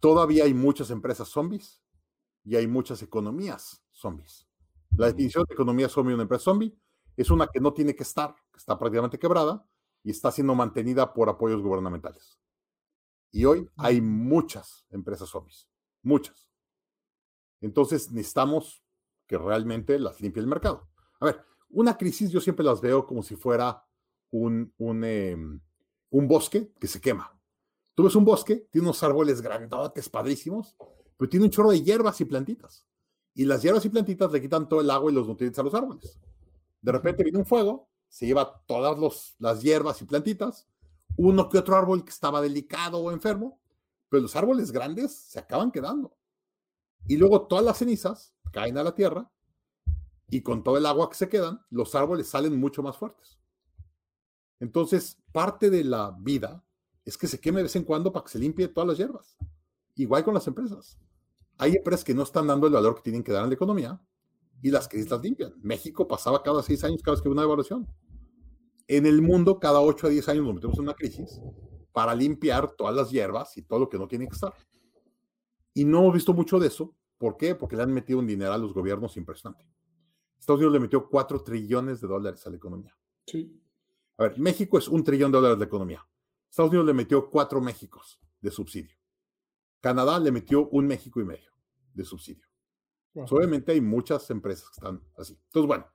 Speaker 3: Todavía hay muchas empresas zombies y hay muchas economías zombies. La definición de economía zombie de una empresa zombie es una que no tiene que estar, que está prácticamente quebrada y está siendo mantenida por apoyos gubernamentales. Y hoy hay muchas empresas zombies, muchas. Entonces necesitamos que realmente las limpie el mercado. A ver, una crisis yo siempre las veo como si fuera un, un, em, un bosque que se quema. Tú ves un bosque, tiene unos árboles grandotes, padrísimos, pero tiene un chorro de hierbas y plantitas. Y las hierbas y plantitas le quitan todo el agua y los nutrientes a los árboles. De repente viene un fuego, se lleva todas los, las hierbas y plantitas, uno que otro árbol que estaba delicado o enfermo, pero los árboles grandes se acaban quedando. Y luego todas las cenizas caen a la tierra y con todo el agua que se quedan, los árboles salen mucho más fuertes. Entonces, parte de la vida es que se queme de vez en cuando para que se limpie todas las hierbas. Igual con las empresas. Hay empresas que no están dando el valor que tienen que dar en la economía y las crisis las limpian. México pasaba cada seis años cada vez que había una evaluación. En el mundo, cada ocho a diez años nos metemos en una crisis para limpiar todas las hierbas y todo lo que no tiene que estar. Y no hemos visto mucho de eso. ¿Por qué? Porque le han metido un dinero a los gobiernos impresionante. Estados Unidos le metió 4 trillones de dólares a la economía. Sí. A ver, México es un trillón de dólares de economía. Estados Unidos le metió 4 Méxicos de subsidio. Canadá le metió un México y medio de subsidio. obviamente hay muchas empresas que están así. Entonces, bueno,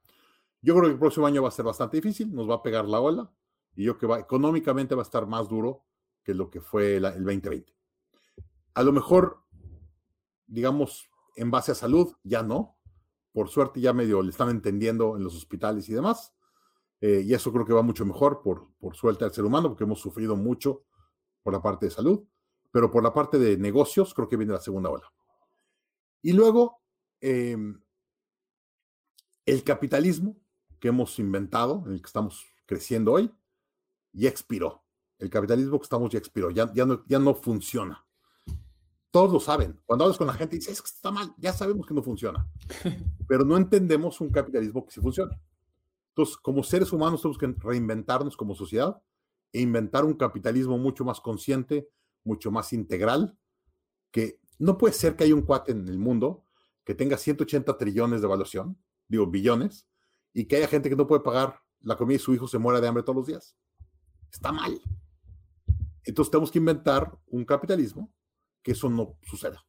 Speaker 3: yo creo que el próximo año va a ser bastante difícil, nos va a pegar la ola y yo que va, económicamente va a estar más duro que lo que fue el 2020. A lo mejor, digamos, en base a salud, ya no, por suerte ya medio le están entendiendo en los hospitales y demás. Eh, y eso creo que va mucho mejor por, por suerte al ser humano, porque hemos sufrido mucho por la parte de salud, pero por la parte de negocios creo que viene la segunda ola. Y luego, em, el capitalismo que hemos inventado, en el que estamos creciendo hoy, ya expiró. El capitalismo que estamos ya expiró, ya, ya, no, ya no funciona. Todos lo saben. Cuando hablas con la gente y dices, es que está mal, ya sabemos que no funciona. Pero no entendemos un capitalismo que sí funcione. Entonces, como seres humanos tenemos que reinventarnos como sociedad e inventar un capitalismo mucho más consciente, mucho más integral, que no puede ser que haya un cuate en el mundo que tenga 180 trillones de evaluación, digo billones, y que haya gente que no puede pagar la comida y su hijo se muera de hambre todos los días. Está mal. Entonces tenemos que inventar un capitalismo que eso no suceda.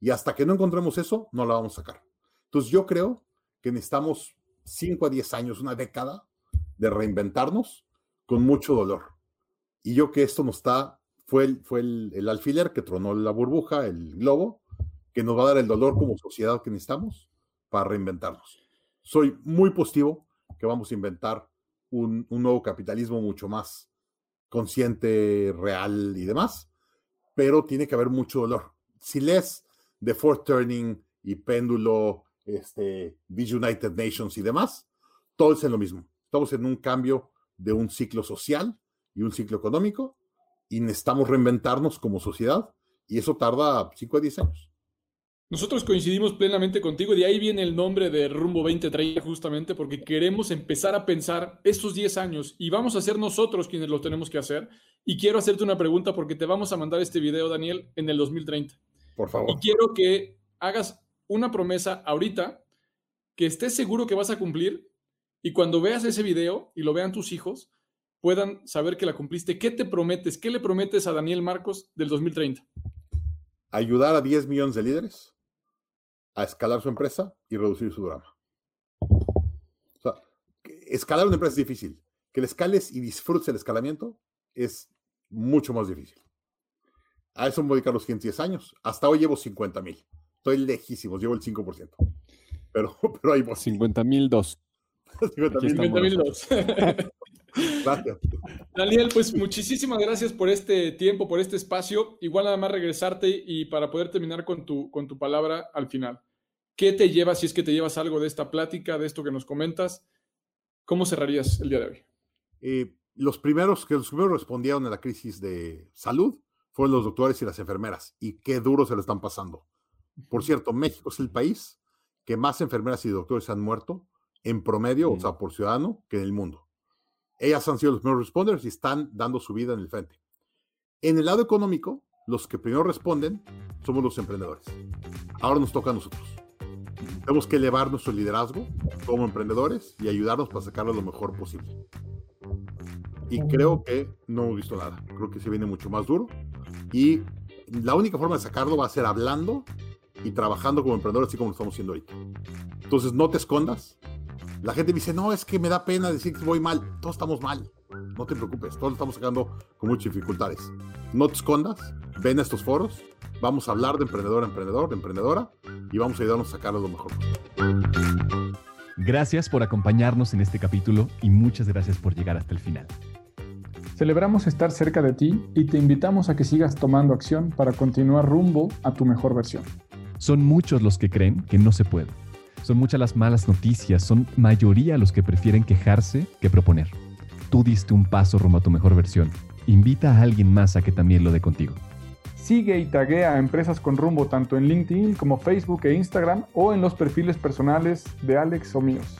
Speaker 3: Y hasta que no encontremos eso, no la vamos a sacar. Entonces yo creo que necesitamos 5 a 10 años, una década de reinventarnos con mucho dolor. Y yo que esto nos está, fue, el, fue el, alfiler que tronó la burbuja, el globo, que nos va a dar el dolor como sociedad que necesitamos para reinventarnos. Soy muy positivo que vamos a inventar un, un nuevo capitalismo mucho más consciente, real y demás, pero tiene que haber mucho dolor. Si lees The Fourth Turning y Péndulo, este, United Nations y demás, todo es en lo mismo. Estamos en un cambio de un ciclo social y un ciclo económico y necesitamos reinventarnos como sociedad y eso tarda 5 a 10 años.
Speaker 1: Nosotros coincidimos plenamente contigo, de ahí viene el nombre de Rumbo 2030 justamente porque queremos empezar a pensar estos 10 años y vamos a ser nosotros quienes lo tenemos que hacer. Y quiero hacerte una pregunta porque te vamos a mandar este video, Daniel, en el 2030.
Speaker 3: Por favor.
Speaker 1: Y quiero que hagas una promesa ahorita que estés seguro que vas a cumplir y cuando veas ese video y lo vean tus hijos, puedan saber que la cumpliste. ¿Qué te prometes? ¿Qué le prometes a Daniel Marcos del 2030?
Speaker 3: Ayudar a 10 millones de líderes a escalar su empresa y reducir su drama. escalar una empresa es difícil. Que le escales y disfrutes el escalamiento es mucho más difícil. A eso me voy a dedicar los 110 años. Hasta hoy llevo 50 mil. Estoy lejísimo, llevo el 5%. Pero, pero ahí voy.
Speaker 2: 50 mil dos.
Speaker 1: Daniel, pues muchísimas gracias por este tiempo, por este espacio. Igual nada más regresarte y para poder terminar con tu, con tu palabra al final. ¿Qué te llevas, si es que te llevas algo de esta plática, de esto que nos comentas? ¿Cómo cerrarías el día de hoy?
Speaker 3: Eh, los primeros que los primeros respondieron a la crisis de salud fueron los doctores y las enfermeras. Y qué duro se lo están pasando. Por cierto, México es el país que más enfermeras y doctores han muerto en promedio, o mm. sea, por ciudadano, que en el mundo. Ellas han sido los primeros responders y están dando su vida en el frente. En el lado económico, los que primero responden somos los emprendedores. Ahora nos toca a nosotros. Tenemos que elevar nuestro liderazgo como emprendedores y ayudarnos para sacarlo lo mejor posible. Y creo que no hemos visto nada. Creo que se viene mucho más duro. Y la única forma de sacarlo va a ser hablando y trabajando como emprendedores, así como lo estamos haciendo ahorita. Entonces, no te escondas, la gente me dice, no, es que me da pena decir que voy mal. Todos estamos mal. No te preocupes, todos estamos sacando con muchas dificultades. No te escondas, ven a estos foros, vamos a hablar de emprendedor a emprendedor, de emprendedora, y vamos a ayudarnos a sacarlo lo mejor.
Speaker 2: Gracias por acompañarnos en este capítulo y muchas gracias por llegar hasta el final.
Speaker 1: Celebramos estar cerca de ti y te invitamos a que sigas tomando acción para continuar rumbo a tu mejor versión.
Speaker 2: Son muchos los que creen que no se puede son muchas las malas noticias, son mayoría los que prefieren quejarse que proponer. Tú diste un paso rumbo a tu mejor versión. Invita a alguien más a que también lo dé contigo.
Speaker 1: Sigue y taguea a Empresas con Rumbo tanto en LinkedIn como Facebook e Instagram o en los perfiles personales de Alex o míos.